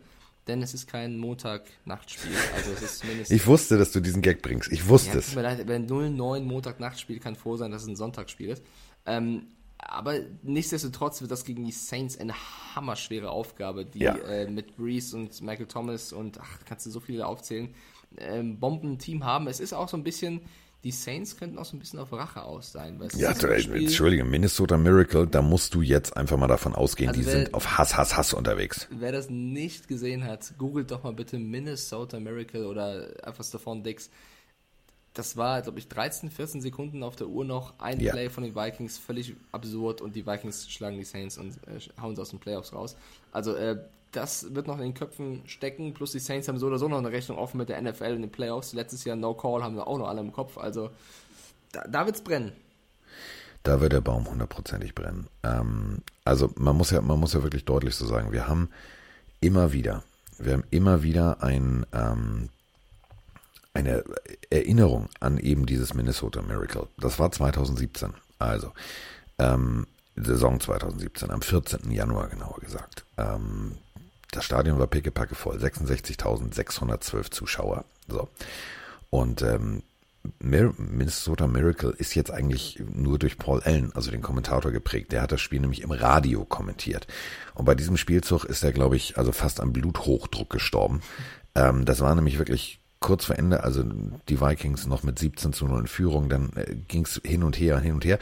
denn es ist kein Montag-Nachtspiel. Also es ist zumindest. Ich wusste, dass du diesen Gag bringst. Ich wusste ja, es. Leid, wenn 0-9 Montag-Nachtspiel kann froh sein, dass es ein Sonntagsspiel ist. Ähm, aber nichtsdestotrotz wird das gegen die Saints eine hammerschwere Aufgabe, die ja. äh, mit Breeze und Michael Thomas und ach, kannst du so viele aufzählen, ähm, Bomben-Team haben. Es ist auch so ein bisschen, die Saints könnten auch so ein bisschen auf Rache aus sein. ja, so Entschuldige, Minnesota Miracle, da musst du jetzt einfach mal davon ausgehen, also die wer, sind auf Hass, Hass, Hass unterwegs. Wer das nicht gesehen hat, googelt doch mal bitte Minnesota Miracle oder einfach Stephon Dix das war, glaube ich, 13, 14 Sekunden auf der Uhr noch. Ein ja. Play von den Vikings, völlig absurd und die Vikings schlagen die Saints und äh, hauen sie aus den Playoffs raus. Also äh, das wird noch in den Köpfen stecken, plus die Saints haben so oder so noch eine Rechnung offen mit der NFL in den Playoffs. Letztes Jahr No Call haben wir auch noch alle im Kopf, also da, da es brennen. Da wird der Baum hundertprozentig brennen. Ähm, also man muss ja, man muss ja wirklich deutlich so sagen, wir haben immer wieder, wir haben immer wieder ein ähm, eine Erinnerung an eben dieses Minnesota Miracle. Das war 2017, also ähm, Saison 2017, am 14. Januar genauer gesagt. Ähm, das Stadion war pickepacke voll, 66.612 Zuschauer. So. Und ähm, Minnesota Miracle ist jetzt eigentlich nur durch Paul Allen, also den Kommentator, geprägt. Der hat das Spiel nämlich im Radio kommentiert. Und bei diesem Spielzug ist er, glaube ich, also fast am Bluthochdruck gestorben. Ähm, das war nämlich wirklich kurz vor Ende, also die Vikings noch mit 17 zu 0 in Führung, dann äh, ging es hin und her, hin und her.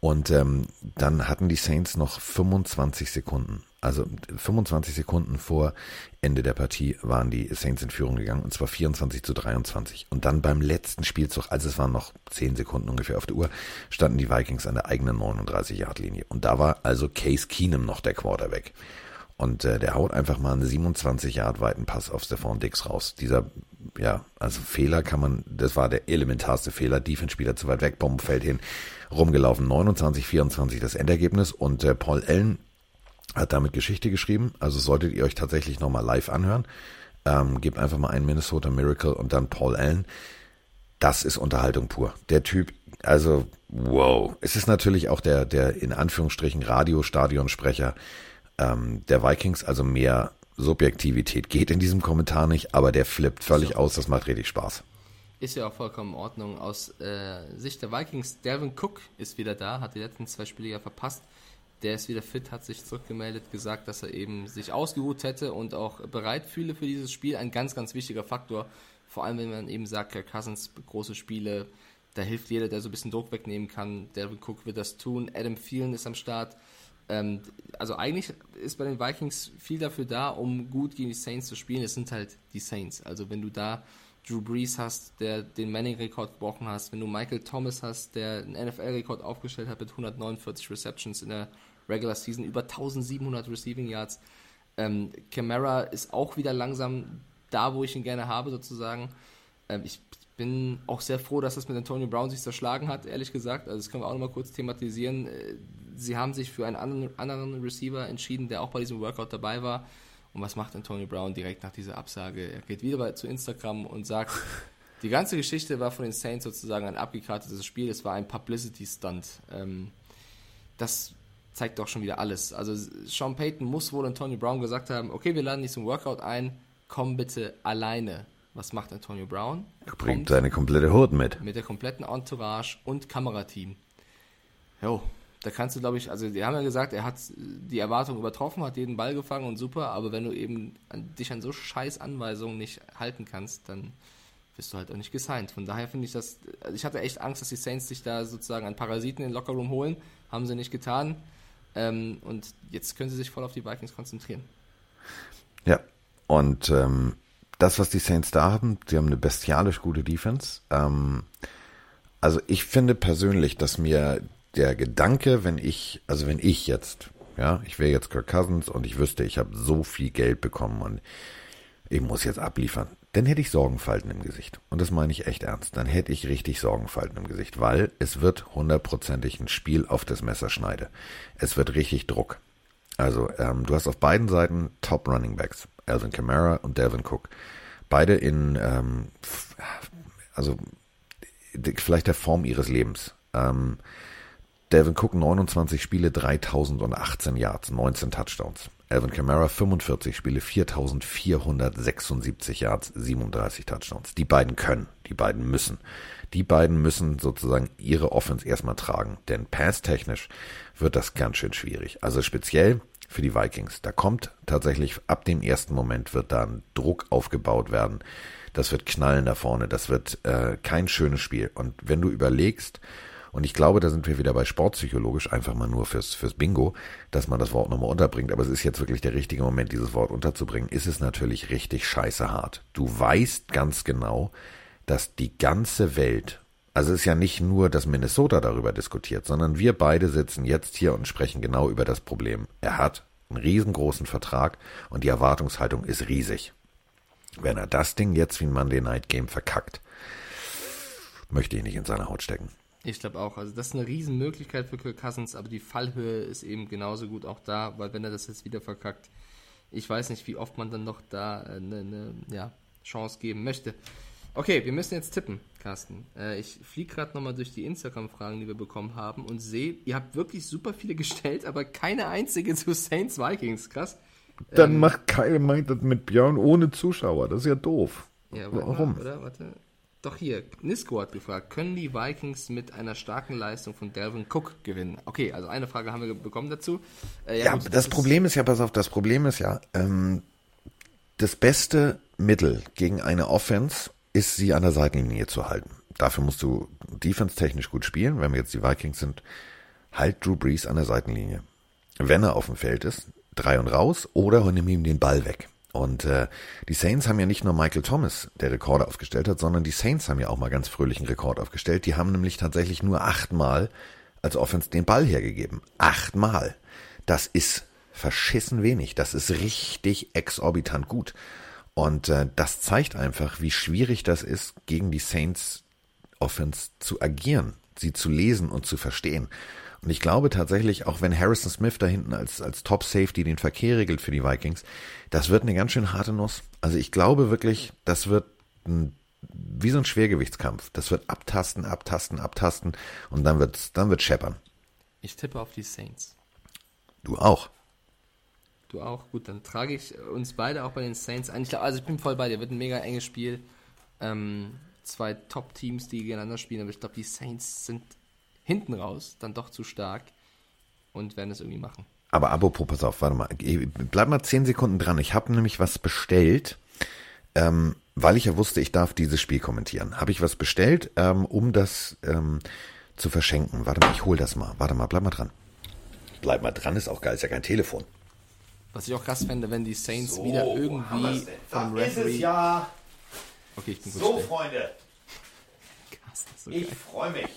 Und ähm, dann hatten die Saints noch 25 Sekunden. Also 25 Sekunden vor Ende der Partie waren die Saints in Führung gegangen und zwar 24 zu 23. Und dann beim letzten Spielzug, also es waren noch 10 Sekunden ungefähr auf der Uhr, standen die Vikings an der eigenen 39-Yard-Linie. Und da war also Case Keenum noch der Quarterback. Und äh, der haut einfach mal einen 27 Yard weiten Pass auf Stefan Dix raus. Dieser, ja, also Fehler kann man, das war der elementarste Fehler. Defense-Spieler zu weit weg, Bomben fällt hin, rumgelaufen. 29, 24 das Endergebnis. Und äh, Paul Allen hat damit Geschichte geschrieben. Also solltet ihr euch tatsächlich nochmal live anhören. Ähm, gebt einfach mal einen Minnesota Miracle und dann Paul Allen. Das ist Unterhaltung pur. Der Typ, also wow. Es ist natürlich auch der, der in Anführungsstrichen Radiostadionsprecher ähm, der Vikings, also mehr Subjektivität geht in diesem Kommentar nicht, aber der flippt völlig so. aus, das macht richtig Spaß. Ist ja auch vollkommen in Ordnung. Aus äh, Sicht der Vikings, Devin Cook ist wieder da, hat die letzten zwei Spiele ja verpasst. Der ist wieder fit, hat sich zurückgemeldet, gesagt, dass er eben sich ausgeruht hätte und auch bereit fühle für dieses Spiel. Ein ganz, ganz wichtiger Faktor. Vor allem, wenn man eben sagt, Kirk Cousins, große Spiele, da hilft jeder, der so ein bisschen Druck wegnehmen kann. Devin Cook wird das tun. Adam Thielen ist am Start. Ähm, also eigentlich ist bei den Vikings viel dafür da, um gut gegen die Saints zu spielen. Es sind halt die Saints. Also wenn du da Drew Brees hast, der den Manning-Rekord gebrochen hast, wenn du Michael Thomas hast, der einen NFL-Rekord aufgestellt hat mit 149 Receptions in der Regular Season, über 1700 Receiving Yards. Ähm, Camara ist auch wieder langsam da, wo ich ihn gerne habe, sozusagen. Ähm, ich bin auch sehr froh, dass das mit Antonio Brown sich zerschlagen hat, ehrlich gesagt. Also das können wir auch nochmal kurz thematisieren. Sie haben sich für einen anderen, anderen Receiver entschieden, der auch bei diesem Workout dabei war. Und was macht Antonio Brown direkt nach dieser Absage? Er geht wieder bei, zu Instagram und sagt, die ganze Geschichte war von den Saints sozusagen ein abgekartetes Spiel. Es war ein Publicity-Stunt. Ähm, das zeigt doch schon wieder alles. Also Sean Payton muss wohl Antonio Brown gesagt haben, okay, wir laden dich zum Workout ein, komm bitte alleine Was macht Antonio Brown? Er bringt seine komplette Hut mit. Mit der kompletten Entourage und Kamerateam. Jo, da kannst du, glaube ich, also die haben ja gesagt, er hat die Erwartung übertroffen, hat jeden Ball gefangen und super, aber wenn du eben an, dich an so scheiß Anweisungen nicht halten kannst, dann bist du halt auch nicht gesigned. Von daher finde ich das, also ich hatte echt Angst, dass die Saints sich da sozusagen an Parasiten in den Lockerroom holen, haben sie nicht getan. Ähm, und jetzt können sie sich voll auf die Vikings konzentrieren. Ja, und ähm, das, was die Saints da haben, sie haben eine bestialisch gute Defense. Ähm, also ich finde persönlich, dass mir der Gedanke, wenn ich, also wenn ich jetzt, ja, ich wäre jetzt Kirk Cousins und ich wüsste, ich habe so viel Geld bekommen und ich muss jetzt abliefern, dann hätte ich Sorgenfalten im Gesicht. Und das meine ich echt ernst. Dann hätte ich richtig Sorgenfalten im Gesicht, weil es wird hundertprozentig ein Spiel auf das Messer schneide. Es wird richtig Druck. Also ähm, du hast auf beiden Seiten Top Running Backs, Alvin Kamara und Devin Cook. Beide in, ähm, also vielleicht der Form ihres Lebens. Ähm, Devin Cook 29 Spiele, 3018 Yards, 19 Touchdowns. Alvin Kamara 45 Spiele, 4476 Yards, 37 Touchdowns. Die beiden können, die beiden müssen. Die beiden müssen sozusagen ihre Offense erstmal tragen, denn passtechnisch wird das ganz schön schwierig. Also speziell für die Vikings. Da kommt tatsächlich ab dem ersten Moment wird da ein Druck aufgebaut werden. Das wird knallen da vorne. Das wird äh, kein schönes Spiel. Und wenn du überlegst, und ich glaube, da sind wir wieder bei sportpsychologisch, einfach mal nur fürs, fürs Bingo, dass man das Wort nochmal unterbringt. Aber es ist jetzt wirklich der richtige Moment, dieses Wort unterzubringen. Ist es natürlich richtig scheiße hart. Du weißt ganz genau, dass die ganze Welt, also es ist ja nicht nur, dass Minnesota darüber diskutiert, sondern wir beide sitzen jetzt hier und sprechen genau über das Problem. Er hat einen riesengroßen Vertrag und die Erwartungshaltung ist riesig. Wenn er das Ding jetzt wie ein Monday Night Game verkackt, möchte ich nicht in seiner Haut stecken. Ich glaube auch. Also das ist eine Riesenmöglichkeit für Kirk Cousins, aber die Fallhöhe ist eben genauso gut auch da, weil wenn er das jetzt wieder verkackt, ich weiß nicht, wie oft man dann noch da eine, eine ja, Chance geben möchte. Okay, wir müssen jetzt tippen, Carsten. Äh, ich fliege gerade nochmal durch die Instagram-Fragen, die wir bekommen haben und sehe, ihr habt wirklich super viele gestellt, aber keine einzige zu Saints Vikings. Krass. Dann ähm, macht Kyle meint das mit Björn ohne Zuschauer. Das ist ja doof. Ja, Warum? Mal, oder? Warte. Doch hier, Nisko hat gefragt, können die Vikings mit einer starken Leistung von Delvin Cook gewinnen? Okay, also eine Frage haben wir bekommen dazu. Äh, ja, ja gut, das, das Problem ist ja, pass auf, das Problem ist ja, ähm, das beste Mittel gegen eine Offense ist, sie an der Seitenlinie zu halten. Dafür musst du defense-technisch gut spielen. Wenn wir jetzt die Vikings sind, halt Drew Brees an der Seitenlinie. Wenn er auf dem Feld ist, drei und raus oder nimm ihm den Ball weg. Und äh, die Saints haben ja nicht nur Michael Thomas, der Rekorde aufgestellt hat, sondern die Saints haben ja auch mal ganz fröhlichen Rekord aufgestellt. Die haben nämlich tatsächlich nur achtmal als Offense den Ball hergegeben. Achtmal. Das ist verschissen wenig. Das ist richtig exorbitant gut. Und äh, das zeigt einfach, wie schwierig das ist, gegen die Saints Offense zu agieren, sie zu lesen und zu verstehen. Und ich glaube tatsächlich, auch wenn Harrison Smith da hinten als, als Top Safety den Verkehr regelt für die Vikings, das wird eine ganz schön harte Nuss. Also ich glaube wirklich, das wird ein, wie so ein Schwergewichtskampf. Das wird abtasten, abtasten, abtasten und dann wird dann wird scheppern. Ich tippe auf die Saints. Du auch. Du auch. Gut, dann trage ich uns beide auch bei den Saints ein. Ich glaub, also ich bin voll bei dir. Wird ein mega enges Spiel. Ähm, zwei Top-Teams, die gegeneinander spielen. Aber ich glaube, die Saints sind hinten raus dann doch zu stark und werden es irgendwie machen. Aber apropos, pass auf, warte mal, bleib mal zehn Sekunden dran. Ich habe nämlich was bestellt, ähm, weil ich ja wusste, ich darf dieses Spiel kommentieren. Habe ich was bestellt, ähm, um das ähm, zu verschenken. Warte mal, ich hol das mal. Warte mal, bleib mal dran. Bleib mal dran, ist auch geil, ist ja kein Telefon. Was ich auch krass fände, wenn die Saints so, wieder irgendwie vom Referee. Ist es ja. Okay, ich bin. So. Freunde. Krass, so ich freue mich.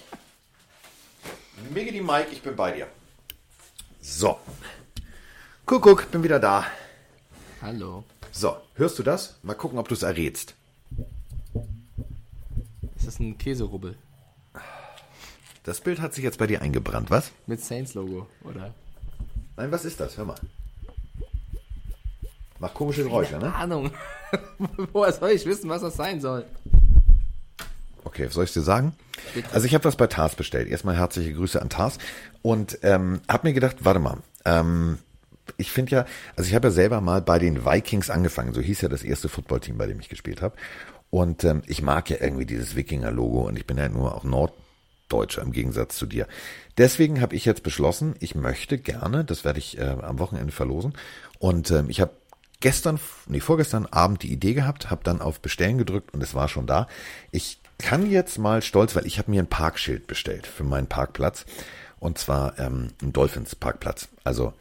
Miggity Mike, ich bin bei dir. So. Kuckuck, bin wieder da. Hallo. So, hörst du das? Mal gucken, ob du es errätst. Ist das ein Käserubbel? Das Bild hat sich jetzt bei dir eingebrannt, was? Mit Saints-Logo, oder? Nein, was ist das? Hör mal. Macht komische Geräusche, Keine ne? Ahnung. Woher soll ich wissen, was das sein soll? Okay, soll ich dir sagen? Bitte. Also ich habe was bei Tars bestellt. Erstmal herzliche Grüße an Tars und ähm, habe mir gedacht, warte mal, ähm, ich finde ja, also ich habe ja selber mal bei den Vikings angefangen, so hieß ja das erste Footballteam, bei dem ich gespielt habe. Und ähm, ich mag ja irgendwie dieses Wikinger-Logo und ich bin ja nur auch Norddeutscher im Gegensatz zu dir. Deswegen habe ich jetzt beschlossen, ich möchte gerne, das werde ich äh, am Wochenende verlosen. Und ähm, ich habe gestern, nee, vorgestern Abend die Idee gehabt, habe dann auf Bestellen gedrückt und es war schon da. Ich kann jetzt mal stolz, weil ich habe mir ein Parkschild bestellt für meinen Parkplatz. Und zwar ähm, ein Dolphins Parkplatz. Also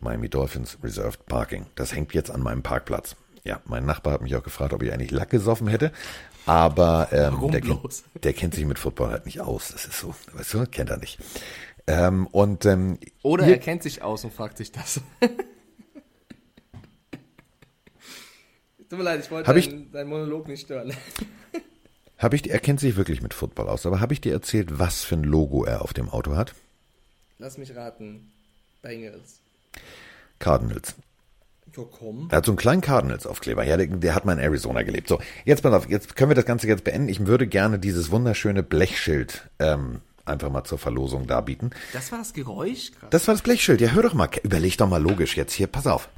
Miami Dolphins Reserved Parking. Das hängt jetzt an meinem Parkplatz. Ja, mein Nachbar hat mich auch gefragt, ob ich eigentlich Lack gesoffen hätte. Aber ähm, der, kennt, der, kennt, sich mit Football halt nicht aus. Das ist so, weißt du, kennt er nicht. Ähm, und, ähm, Oder er kennt sich aus und fragt sich das. Tut mir leid, ich wollte deinen, deinen Monolog nicht stören. Habe ich, er kennt sich wirklich mit Football aus, aber habe ich dir erzählt, was für ein Logo er auf dem Auto hat? Lass mich raten. Bengals. Cardinals. Ja, komm. Er hat so einen kleinen Cardinals-Aufkleber. Ja, der, der, hat mal in Arizona gelebt. So, jetzt pass auf, jetzt können wir das Ganze jetzt beenden. Ich würde gerne dieses wunderschöne Blechschild ähm, einfach mal zur Verlosung darbieten. Das war das Geräusch? Krass. Das war das Blechschild. Ja, hör doch mal. Überleg doch mal logisch jetzt hier. Pass auf.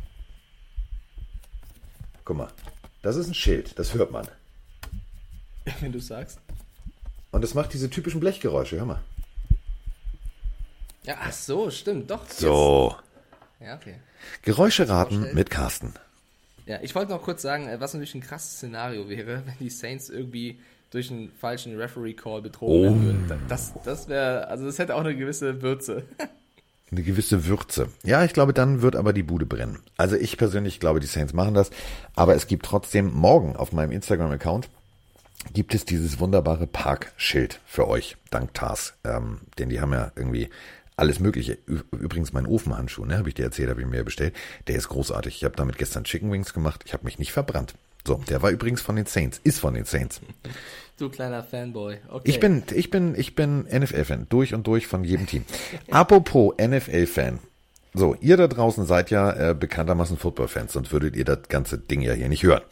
Guck mal. Das ist ein Schild. Das hört man. Wenn du sagst. Und das macht diese typischen Blechgeräusche. Hör mal. Ja, ach so, stimmt. Doch. So. Ja, okay. Geräusche raten mit Carsten. Ja, ich wollte noch kurz sagen, äh, was natürlich ein krasses Szenario wäre, wenn die Saints irgendwie durch einen falschen Referee-Call betrogen oh. würden. Das, das wäre, also das hätte auch eine gewisse Würze. Eine gewisse Würze. Ja, ich glaube, dann wird aber die Bude brennen. Also ich persönlich glaube, die Saints machen das. Aber es gibt trotzdem morgen auf meinem Instagram-Account gibt es dieses wunderbare Parkschild für euch, dank TARS. Ähm, denn die haben ja irgendwie alles Mögliche. Übrigens mein Ofenhandschuh, ne, habe ich dir erzählt, habe ich mir bestellt. Der ist großartig. Ich habe damit gestern Chicken Wings gemacht. Ich habe mich nicht verbrannt. So, der war übrigens von den Saints, ist von den Saints. Du kleiner Fanboy. Okay. Ich bin, ich bin, ich bin NFL-Fan, durch und durch von jedem Team. Apropos NFL-Fan. So, ihr da draußen seid ja äh, bekanntermaßen Football-Fans, sonst würdet ihr das ganze Ding ja hier nicht hören.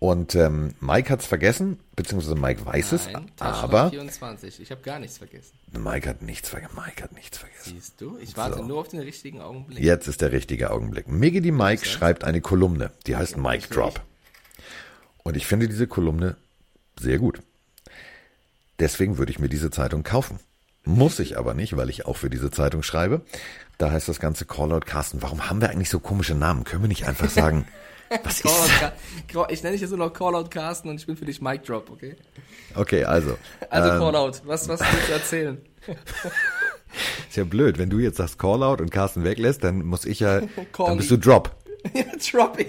Und ähm, Mike hat's vergessen, beziehungsweise Mike weiß es, Nein, aber 24. Ich habe gar nichts vergessen. Mike hat nichts vergessen. Mike hat nichts vergessen. Siehst du? Ich warte so. nur auf den richtigen Augenblick. Jetzt ist der richtige Augenblick. Miggy die Mike schreibt eine Kolumne, die heißt Mike Drop. Und ich finde diese Kolumne sehr gut. Deswegen würde ich mir diese Zeitung kaufen. Muss ich aber nicht, weil ich auch für diese Zeitung schreibe. Da heißt das ganze Callout Carsten. Warum haben wir eigentlich so komische Namen? Können wir nicht einfach sagen Was ist ich nenne dich jetzt nur noch Callout Carsten und ich bin für dich Mic Drop, okay? Okay, also. Also ähm, Callout, was, was willst du erzählen? ist ja blöd, wenn du jetzt sagst Callout und Carsten weglässt, dann muss ich ja, dann bist du Drop. ja, Droppy.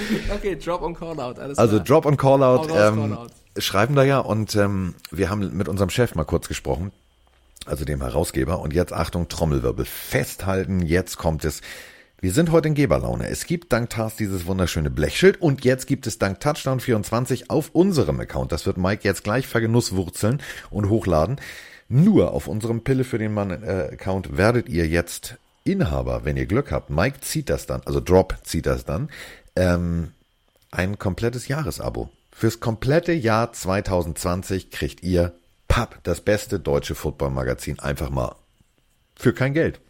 okay, Drop und Callout, alles Also klar. Drop und Callout, ähm, call schreiben da ja und ähm, wir haben mit unserem Chef mal kurz gesprochen, also dem Herausgeber und jetzt Achtung, Trommelwirbel, festhalten, jetzt kommt es. Wir sind heute in Geberlaune. Es gibt dank TAS dieses wunderschöne Blechschild und jetzt gibt es dank Touchdown24 auf unserem Account, das wird Mike jetzt gleich vergenusswurzeln und hochladen, nur auf unserem Pille für den Mann äh, Account werdet ihr jetzt Inhaber, wenn ihr Glück habt. Mike zieht das dann, also Drop zieht das dann, ähm, ein komplettes Jahresabo. Fürs komplette Jahr 2020 kriegt ihr Papp, das beste deutsche Footballmagazin, einfach mal für kein Geld.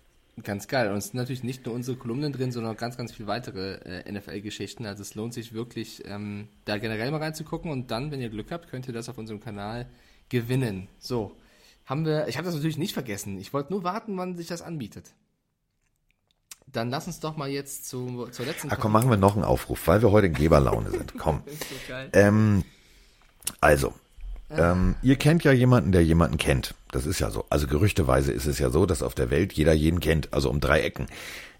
Ganz geil. Und es sind natürlich nicht nur unsere Kolumnen drin, sondern auch ganz, ganz viele weitere äh, NFL-Geschichten. Also es lohnt sich wirklich, ähm, da generell mal reinzugucken. Und dann, wenn ihr Glück habt, könnt ihr das auf unserem Kanal gewinnen. So, haben wir, ich habe das natürlich nicht vergessen. Ich wollte nur warten, wann sich das anbietet. Dann lass uns doch mal jetzt zu, zur letzten. Ach komm, machen wir noch einen Aufruf, weil wir heute in Geberlaune sind. Komm. so ähm, also, ähm, ihr kennt ja jemanden, der jemanden kennt. Das ist ja so. Also gerüchteweise ist es ja so, dass auf der Welt jeder jeden kennt. Also um drei Ecken.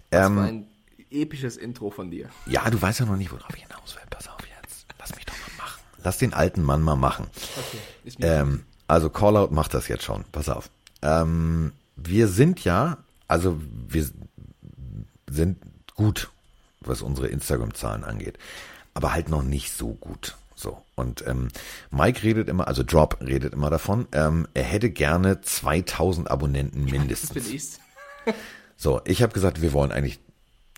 Das ähm, war ein episches Intro von dir. Ja, du weißt ja noch nicht, worauf ich hinaus will. Pass auf jetzt. Lass mich doch mal machen. Lass den alten Mann mal machen. Okay. Ähm, also Callout macht das jetzt schon. Pass auf. Ähm, wir sind ja, also wir sind gut, was unsere Instagram-Zahlen angeht. Aber halt noch nicht so gut. So. Und ähm, Mike redet immer, also Drop redet immer davon, ähm, er hätte gerne 2000 Abonnenten mindestens. Das bin ich's. so, ich habe gesagt, wir wollen eigentlich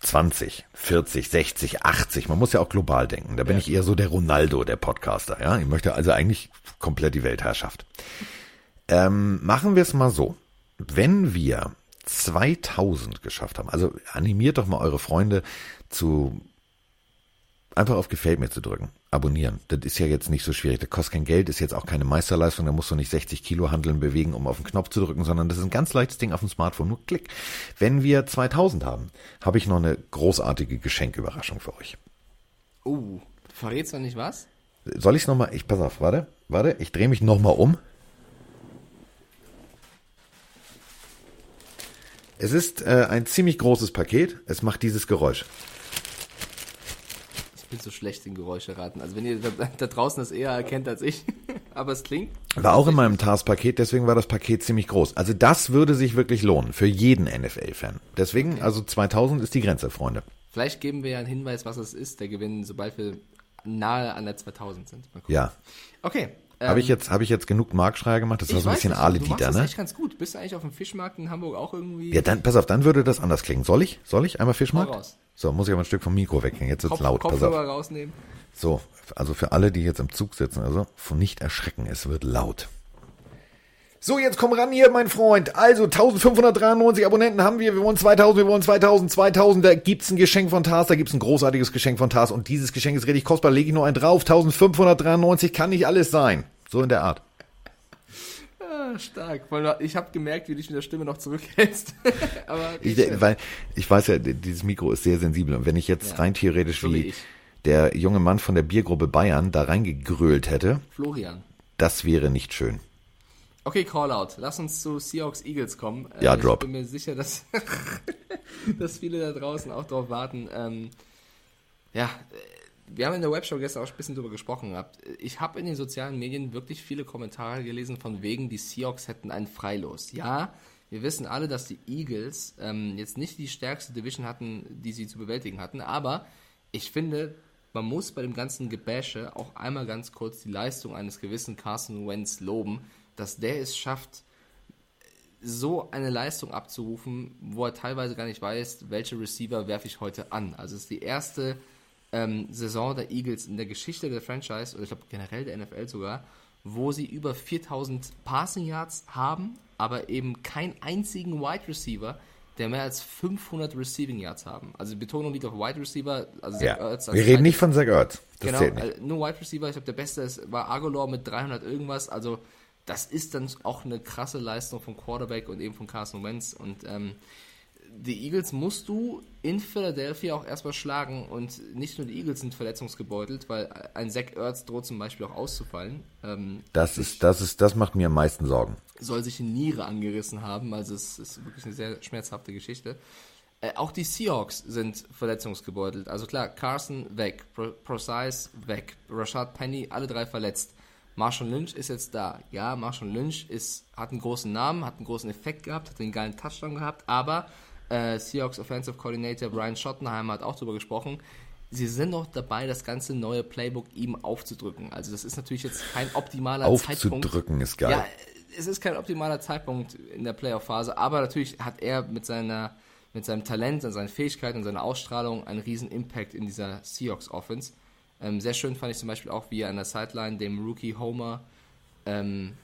20, 40, 60, 80. Man muss ja auch global denken. Da bin ja. ich eher so der Ronaldo, der Podcaster. Ja, ich möchte also eigentlich komplett die Weltherrschaft. Ähm, machen wir es mal so. Wenn wir 2000 geschafft haben, also animiert doch mal eure Freunde zu einfach auf Gefällt mir zu drücken. abonnieren. Das ist ja jetzt nicht so schwierig. Das kostet kein Geld, ist jetzt auch keine Meisterleistung. Da musst du nicht 60 Kilo handeln, bewegen, um auf den Knopf zu drücken, sondern das ist ein ganz leichtes Ding auf dem Smartphone. Nur Klick. Wenn wir 2000 haben, habe ich noch eine großartige Geschenküberraschung für euch. Oh, verrätst du nicht was? Soll ich es nochmal? Ich, pass auf, warte, warte, ich drehe mich nochmal um. Es ist äh, ein ziemlich großes Paket. Es macht dieses Geräusch. Ich bin so schlecht in Geräusche raten. Also wenn ihr da, da draußen das eher erkennt als ich, aber es klingt. War auch in meinem TARS-Paket, deswegen war das Paket ziemlich groß. Also das würde sich wirklich lohnen für jeden NFL-Fan. Deswegen, okay. also 2000 ist die Grenze, Freunde. Vielleicht geben wir ja einen Hinweis, was es ist, der Gewinn, sobald wir nahe an der 2000 sind. Ja. Okay, habe ich, ähm, jetzt, hab ich jetzt genug Marktschreier gemacht? Das war so ein bisschen Ale Dieter, ne? Das echt ganz gut. Bist du eigentlich auf dem Fischmarkt in Hamburg auch irgendwie? Ja, dann, pass auf, dann würde das anders klingen. Soll ich? Soll ich einmal Fischmarkt? Raus. So, muss ich aber ein Stück vom Mikro weggehen. Jetzt wird's Kopf, laut. Kopfhörer pass auf. rausnehmen. So, also für alle, die jetzt im Zug sitzen, also von nicht erschrecken, es wird laut. So, jetzt komm ran hier, mein Freund. Also 1593 Abonnenten haben wir. Wir wollen 2000, wir wollen 2000, 2000. Da gibt's ein Geschenk von Tars, da gibt's ein großartiges Geschenk von Tars. Und dieses Geschenk ist richtig kostbar. Lege ich nur einen drauf. 1593 kann nicht alles sein. So in der Art. Ah, stark. Ich habe gemerkt, wie du dich mit der Stimme noch zurückhältst. Aber ich, weil ich weiß ja, dieses Mikro ist sehr sensibel. Und wenn ich jetzt ja, rein theoretisch so wie, wie der junge Mann von der Biergruppe Bayern da reingegrölt hätte. Florian. Das wäre nicht schön. Okay, Callout. Lass uns zu Seahawks Eagles kommen. Ja, äh, Drop. Ich bin mir sicher, dass, dass viele da draußen auch drauf warten. Ähm, ja, wir haben in der Webshow gestern auch ein bisschen drüber gesprochen gehabt. Ich habe in den sozialen Medien wirklich viele Kommentare gelesen von wegen, die Seahawks hätten ein Freilos. Ja, wir wissen alle, dass die Eagles ähm, jetzt nicht die stärkste Division hatten, die sie zu bewältigen hatten, aber ich finde, man muss bei dem ganzen Gebäsche auch einmal ganz kurz die Leistung eines gewissen Carson Wentz loben, dass der es schafft, so eine Leistung abzurufen, wo er teilweise gar nicht weiß, welche Receiver werfe ich heute an. Also es ist die erste ähm, Saison der Eagles in der Geschichte der Franchise, oder ich glaube generell der NFL sogar, wo sie über 4000 Passing Yards haben, aber eben keinen einzigen Wide Receiver, der mehr als 500 Receiving Yards haben. Also die Betonung liegt auf Wide Receiver. Also ja. Ertz, Wir reden nicht von Zach Ertz. Das genau, äh, nur Wide Receiver. Ich glaube, der beste ist, war Agolor mit 300 irgendwas. Also das ist dann auch eine krasse Leistung vom Quarterback und eben von Carson Wentz. Und ähm, die Eagles musst du in Philadelphia auch erstmal schlagen und nicht nur die Eagles sind verletzungsgebeutelt, weil ein Zach Ertz droht zum Beispiel auch auszufallen. Ähm, das ist, das ist, das macht mir am meisten Sorgen. Soll sich die Niere angerissen haben, also es ist wirklich eine sehr schmerzhafte Geschichte. Äh, auch die Seahawks sind verletzungsgebeutelt. Also klar, Carson weg, Pro Precise weg, Rashad Penny, alle drei verletzt. Marshall Lynch ist jetzt da. Ja, Marshall Lynch ist, hat einen großen Namen, hat einen großen Effekt gehabt, hat einen geilen Touchdown gehabt, aber äh, Seahawks Offensive Coordinator Brian Schottenheimer hat auch darüber gesprochen. Sie sind noch dabei, das ganze neue Playbook ihm aufzudrücken. Also das ist natürlich jetzt kein optimaler aufzudrücken Zeitpunkt. Aufzudrücken ist geil. Ja, es ist kein optimaler Zeitpunkt in der Playoff-Phase, aber natürlich hat er mit seiner mit seinem Talent und seinen Fähigkeiten und seiner Ausstrahlung einen riesen Impact in dieser Seahawks Offense. Ähm, sehr schön fand ich zum Beispiel auch, wie er an der Sideline dem Rookie Homer ähm,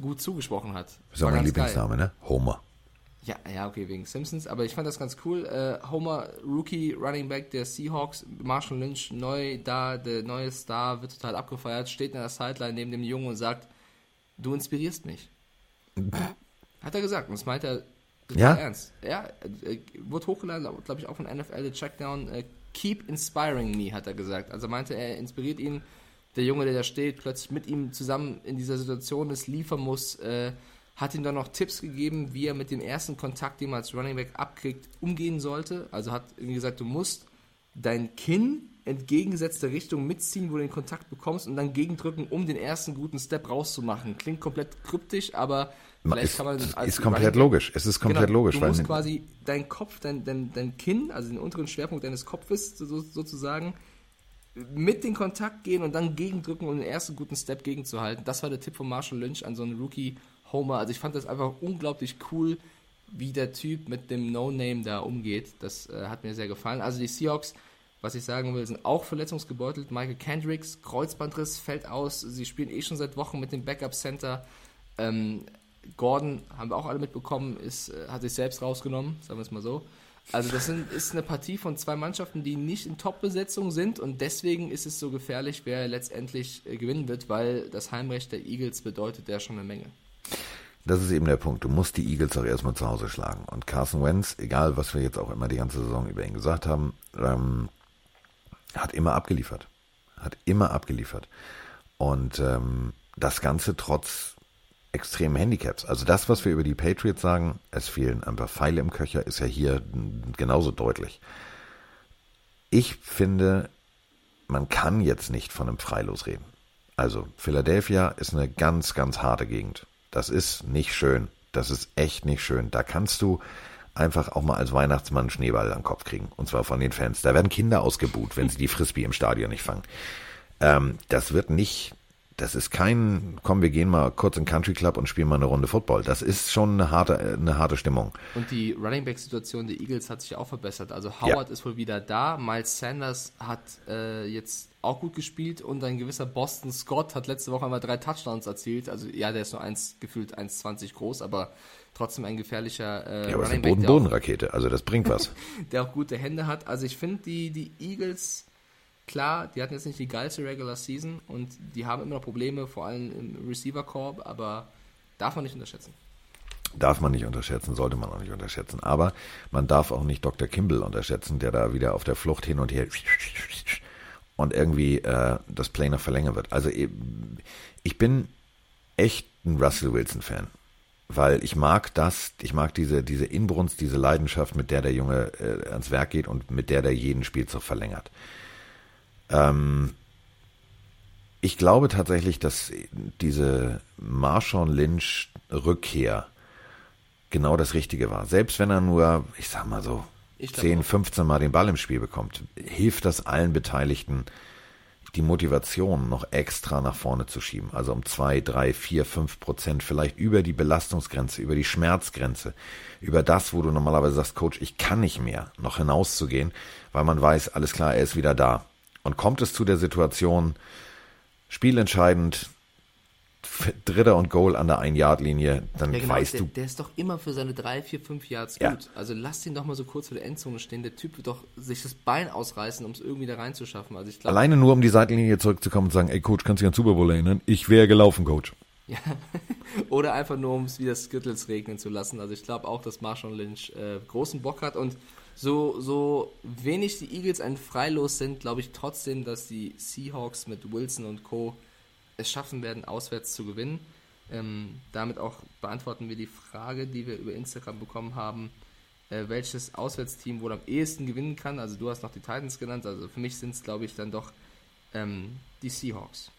gut zugesprochen hat. Das ist auch mein Lieblingsname, geil. ne? Homer. Ja, ja, okay, wegen Simpsons. Aber ich fand das ganz cool. Äh, Homer, Rookie, Running Back der Seahawks, Marshall Lynch, neu da, der neue Star, wird total abgefeiert, steht in der Sideline neben dem Jungen und sagt, du inspirierst mich. Hat er gesagt. Und das meint er ja? ernst. Ja, äh, wurde hochgeladen, glaube ich, auch von NFL, der Checkdown. Äh, Keep inspiring me, hat er gesagt. Also meinte er, inspiriert ihn, der Junge, der da steht, plötzlich mit ihm zusammen in dieser Situation ist, liefern muss, äh, hat ihm dann noch Tipps gegeben, wie er mit dem ersten Kontakt, den man als Running Back abkriegt, umgehen sollte. Also hat irgendwie gesagt, du musst dein Kinn entgegengesetzte Richtung mitziehen, wo du den Kontakt bekommst und dann gegendrücken, um den ersten guten Step rauszumachen. Klingt komplett kryptisch, aber vielleicht ist, kann man das ist komplett logisch. Es ist komplett genau, logisch. Du musst quasi deinen Kopf, dein, dein, dein Kinn, also den unteren Schwerpunkt deines Kopfes so, sozusagen, mit den Kontakt gehen und dann gegendrücken, um den ersten guten Step gegenzuhalten. Das war der Tipp von Marshall Lynch an so einen Rookie Homer. Also ich fand das einfach unglaublich cool, wie der Typ mit dem No-Name da umgeht. Das äh, hat mir sehr gefallen. Also die Seahawks, was ich sagen will, sind auch verletzungsgebeutelt. Michael Kendricks, Kreuzbandriss, fällt aus. Sie spielen eh schon seit Wochen mit dem Backup-Center. Ähm, Gordon, haben wir auch alle mitbekommen, ist, äh, hat sich selbst rausgenommen, sagen wir es mal so. Also das sind, ist eine Partie von zwei Mannschaften, die nicht in Top-Besetzung sind und deswegen ist es so gefährlich, wer letztendlich äh, gewinnen wird, weil das Heimrecht der Eagles bedeutet ja schon eine Menge. Das ist eben der Punkt. Du musst die Eagles auch erstmal zu Hause schlagen. Und Carson Wentz, egal was wir jetzt auch immer die ganze Saison über ihn gesagt haben, ähm, hat immer abgeliefert. Hat immer abgeliefert. Und ähm, das Ganze trotz extremen Handicaps. Also das, was wir über die Patriots sagen, es fehlen ein paar Pfeile im Köcher, ist ja hier genauso deutlich. Ich finde, man kann jetzt nicht von einem Freilos reden. Also Philadelphia ist eine ganz, ganz harte Gegend. Das ist nicht schön. Das ist echt nicht schön. Da kannst du einfach auch mal als Weihnachtsmann einen Schneeball am Kopf kriegen. Und zwar von den Fans. Da werden Kinder ausgebuht, wenn sie die Frisbee im Stadion nicht fangen. Ähm, das wird nicht das ist kein, komm, wir gehen mal kurz in Country Club und spielen mal eine Runde Football. Das ist schon eine harte, eine harte Stimmung. Und die Running Back Situation der Eagles hat sich auch verbessert. Also Howard ja. ist wohl wieder da. Miles Sanders hat äh, jetzt auch gut gespielt und ein gewisser Boston Scott hat letzte Woche einmal drei Touchdowns erzielt. Also ja, der ist nur eins, gefühlt 1,20 groß, aber trotzdem ein gefährlicher äh, ja, aber Running Back. Boden-Boden-Rakete, also das bringt was. der auch gute Hände hat. Also ich finde die, die Eagles Klar, die hatten jetzt nicht die geilste Regular Season und die haben immer noch Probleme, vor allem im Receiver Corp, aber darf man nicht unterschätzen. Darf man nicht unterschätzen, sollte man auch nicht unterschätzen. Aber man darf auch nicht Dr. Kimball unterschätzen, der da wieder auf der Flucht hin und her und irgendwie äh, das Play noch verlängern wird. Also ich bin echt ein Russell Wilson-Fan. Weil ich mag das, ich mag diese, diese Inbrunst, diese Leidenschaft, mit der der Junge äh, ans Werk geht und mit der der jeden Spielzug verlängert. Ähm, ich glaube tatsächlich, dass diese Marshawn Lynch Rückkehr genau das Richtige war. Selbst wenn er nur, ich sag mal so, 10, 15 Mal den Ball im Spiel bekommt, hilft das allen Beteiligten, die Motivation noch extra nach vorne zu schieben. Also um zwei, drei, vier, fünf Prozent, vielleicht über die Belastungsgrenze, über die Schmerzgrenze, über das, wo du normalerweise sagst, Coach, ich kann nicht mehr, noch hinauszugehen, weil man weiß, alles klar, er ist wieder da. Und kommt es zu der Situation, spielentscheidend, Dritter und Goal an der Ein-Yard-Linie, dann ja, genau, weißt der, du. Der ist doch immer für seine drei, vier, fünf Yards ja. gut. Also lass ihn doch mal so kurz vor der Endzone stehen. Der Typ wird doch sich das Bein ausreißen, um es irgendwie da reinzuschaffen. Also ich glaub, Alleine nur um die Seitenlinie zurückzukommen und sagen, ey Coach, kannst du dich an Super Bowl erinnern? Ich wäre gelaufen, Coach. Ja. Oder einfach nur, um es wieder Skittles regnen zu lassen. Also ich glaube auch, dass Marshall Lynch äh, großen Bock hat und so, so wenig die Eagles ein Freilos sind, glaube ich trotzdem, dass die Seahawks mit Wilson und Co. es schaffen werden, auswärts zu gewinnen. Ähm, damit auch beantworten wir die Frage, die wir über Instagram bekommen haben, äh, welches Auswärtsteam wohl am ehesten gewinnen kann. Also du hast noch die Titans genannt, also für mich sind es, glaube ich, dann doch ähm, die Seahawks.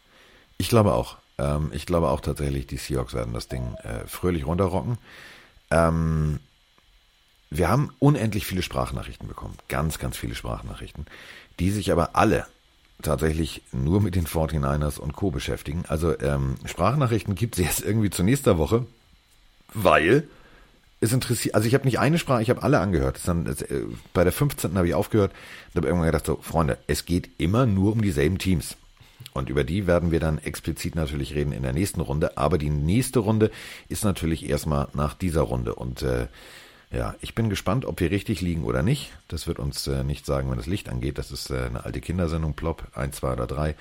Ich glaube auch. Ähm, ich glaube auch tatsächlich, die Seahawks werden das Ding äh, fröhlich runterrocken. Ähm, wir haben unendlich viele Sprachnachrichten bekommen, ganz, ganz viele Sprachnachrichten, die sich aber alle tatsächlich nur mit den 49ers und Co. beschäftigen. Also ähm, Sprachnachrichten gibt es jetzt irgendwie zur nächster Woche, weil es interessiert, also ich habe nicht eine Sprache, ich habe alle angehört. Dann, äh, bei der 15. habe ich aufgehört und habe irgendwann gedacht, so Freunde, es geht immer nur um dieselben Teams. Und über die werden wir dann explizit natürlich reden in der nächsten Runde. Aber die nächste Runde ist natürlich erstmal nach dieser Runde. Und äh, ja, ich bin gespannt, ob wir richtig liegen oder nicht. Das wird uns äh, nicht sagen, wenn das Licht angeht. Das ist äh, eine alte Kindersendung, Plop, 1, 2 oder 3.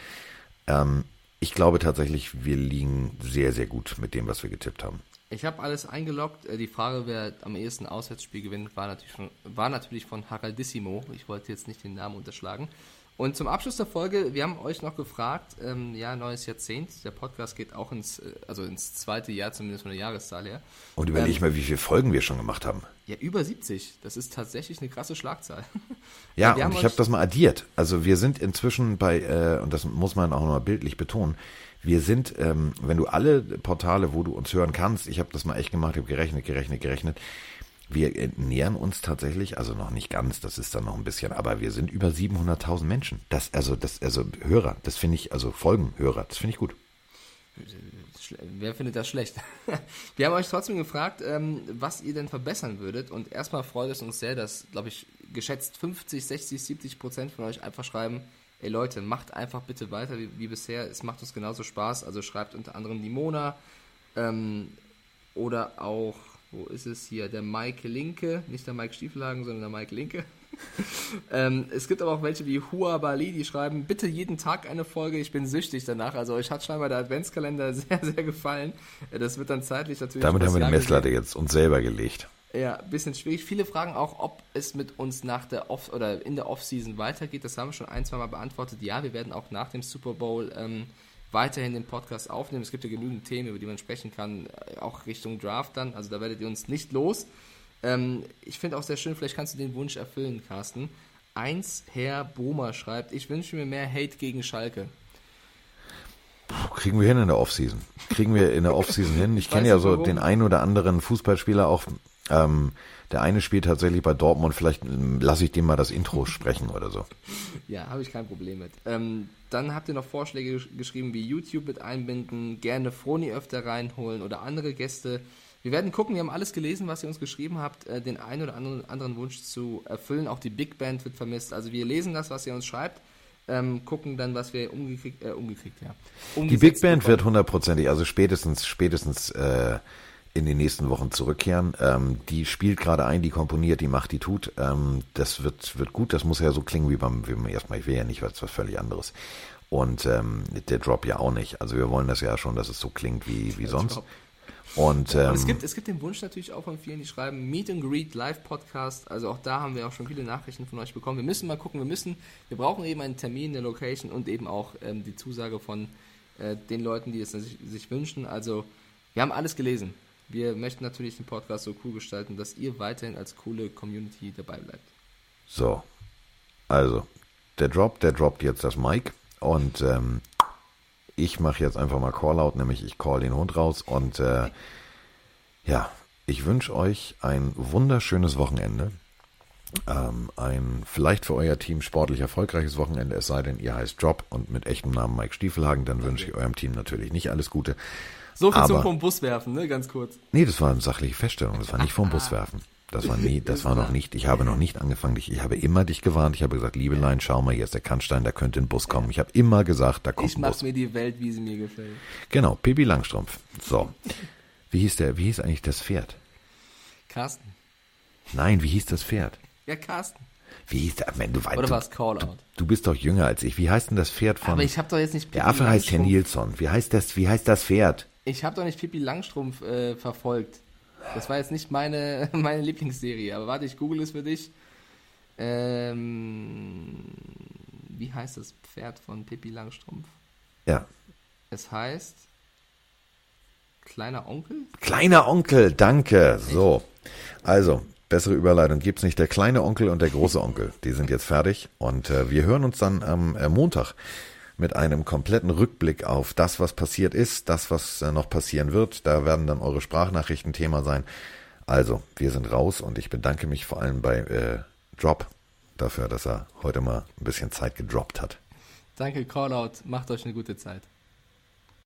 Ähm, ich glaube tatsächlich, wir liegen sehr, sehr gut mit dem, was wir getippt haben. Ich habe alles eingeloggt. Äh, die Frage, wer am ehesten Auswärtsspiel gewinnt, war natürlich, von, war natürlich von Haraldissimo. Ich wollte jetzt nicht den Namen unterschlagen. Und zum Abschluss der Folge, wir haben euch noch gefragt, ähm, ja, neues Jahrzehnt, der Podcast geht auch ins, äh, also ins zweite Jahr, zumindest von der Jahreszahl her. Und überleg ähm, mal, wie viele Folgen wir schon gemacht haben. Ja, über 70. Das ist tatsächlich eine krasse Schlagzahl. Ja, und ich habe das mal addiert. Also wir sind inzwischen bei, äh, und das muss man auch nochmal bildlich betonen, wir sind, ähm, wenn du alle Portale, wo du uns hören kannst, ich habe das mal echt gemacht, ich habe gerechnet, gerechnet, gerechnet, wir nähern uns tatsächlich, also noch nicht ganz, das ist dann noch ein bisschen, aber wir sind über 700.000 Menschen. Das, also, das, also Hörer, das finde ich, also Folgenhörer, das finde ich gut. Wer findet das schlecht? Wir haben euch trotzdem gefragt, ähm, was ihr denn verbessern würdet. Und erstmal freut es uns sehr, dass, glaube ich, geschätzt 50, 60, 70 Prozent von euch einfach schreiben, ey Leute, macht einfach bitte weiter wie, wie bisher. Es macht uns genauso Spaß. Also schreibt unter anderem die Mona ähm, oder auch wo ist es hier? Der Mike Linke, nicht der Mike Stiefelhagen, sondern der Mike Linke. ähm, es gibt aber auch welche wie Hua Bali, die schreiben, bitte jeden Tag eine Folge, ich bin süchtig danach. Also euch hat scheinbar der Adventskalender sehr, sehr gefallen. Das wird dann zeitlich natürlich... Damit haben wir eine Messlatte jetzt uns selber gelegt. Ja, ein bisschen schwierig. Viele fragen auch, ob es mit uns nach der Off- oder in der Offseason weitergeht. Das haben wir schon ein, zwei Mal beantwortet. Ja, wir werden auch nach dem Super Bowl ähm, weiterhin den Podcast aufnehmen. Es gibt ja genügend Themen, über die man sprechen kann, äh, auch Richtung Draft dann. Also da werdet ihr uns nicht los. Ähm, ich finde auch sehr schön, vielleicht kannst du den Wunsch erfüllen, Carsten. Eins Herr Bohmer schreibt, ich wünsche mir mehr Hate gegen Schalke. Puh, kriegen wir hin in der Offseason. Kriegen wir in der Offseason hin. Ich kenne ja so warum. den einen oder anderen Fußballspieler auch. Ähm, der eine spielt tatsächlich bei Dortmund. Vielleicht ähm, lasse ich dem mal das Intro sprechen oder so. Ja, habe ich kein Problem mit. Ähm, dann habt ihr noch Vorschläge geschrieben, wie YouTube mit einbinden, gerne Froni öfter reinholen oder andere Gäste. Wir werden gucken, wir haben alles gelesen, was ihr uns geschrieben habt, äh, den einen oder anderen, Wunsch zu erfüllen. Auch die Big Band wird vermisst. Also wir lesen das, was ihr uns schreibt. Ähm, gucken dann, was wir umgekriegt, äh, umgekriegt ja. Die Big Band bekommen. wird hundertprozentig, also spätestens, spätestens äh, in den nächsten Wochen zurückkehren. Ähm, die spielt gerade ein, die komponiert, die macht, die tut. Ähm, das wird, wird gut. Das muss ja so klingen wie beim, wie beim ersten Mal. Ich will ja nicht was, was völlig anderes. Und ähm, der Drop ja auch nicht. Also wir wollen das ja schon, dass es so klingt wie, wie sonst. Und, ähm, es, gibt, es gibt den Wunsch natürlich auch von vielen, die schreiben Meet and Greet Live Podcast. Also auch da haben wir auch schon viele Nachrichten von euch bekommen. Wir müssen mal gucken, wir müssen, wir brauchen eben einen Termin, eine Location und eben auch ähm, die Zusage von äh, den Leuten, die es sich, sich wünschen. Also wir haben alles gelesen. Wir möchten natürlich den Podcast so cool gestalten, dass ihr weiterhin als coole Community dabei bleibt. So, also der Drop, der droppt jetzt das Mic und ähm, ich mache jetzt einfach mal Callout, nämlich ich call den Hund raus und äh, ja, ich wünsche euch ein wunderschönes Wochenende. Ähm, ein vielleicht für euer Team sportlich erfolgreiches Wochenende, es sei denn, ihr heißt Drop und mit echtem Namen Mike Stiefelhagen, dann wünsche ich eurem Team natürlich nicht alles Gute. So viel Aber, zum vom Bus werfen, ne? Ganz kurz. Nee, das war eine sachliche Feststellung, das war nicht vom Bus werfen. Das war nie, das war noch nicht, ich habe noch nicht angefangen, ich, ich habe immer dich gewarnt, ich habe gesagt, Liebelein, schau mal, hier ist der Kannstein, da könnte ein Bus kommen. Ich habe immer gesagt, da kommt ich ein Bus. Ich mach mir die Welt, wie sie mir gefällt. Genau, Pippi Langstrumpf. So. Wie hieß der, wie hieß eigentlich das Pferd? Carsten. Nein, wie hieß das Pferd? Ja, Carsten. Wie hieß der? Wenn du weißt, Oder war es Callout? Du, du, bist doch jünger als ich. Wie heißt denn das Pferd von? Aber ich habe doch jetzt nicht. Pippi der Affe heißt Herr Nilsson. Wie heißt das? Wie heißt das Pferd? Ich habe doch nicht Pippi Langstrumpf äh, verfolgt. Das war jetzt nicht meine, meine Lieblingsserie, aber warte, ich google es für dich. Ähm, wie heißt das Pferd von Pippi Langstrumpf? Ja. Es heißt Kleiner Onkel? Kleiner Onkel, danke. So. Also, bessere Überleitung gibt's nicht. Der kleine Onkel und der große Onkel, die sind jetzt fertig und äh, wir hören uns dann am äh, Montag mit einem kompletten Rückblick auf das, was passiert ist, das, was äh, noch passieren wird. Da werden dann eure Sprachnachrichten Thema sein. Also, wir sind raus und ich bedanke mich vor allem bei äh, Drop dafür, dass er heute mal ein bisschen Zeit gedroppt hat. Danke, Callout. Macht euch eine gute Zeit.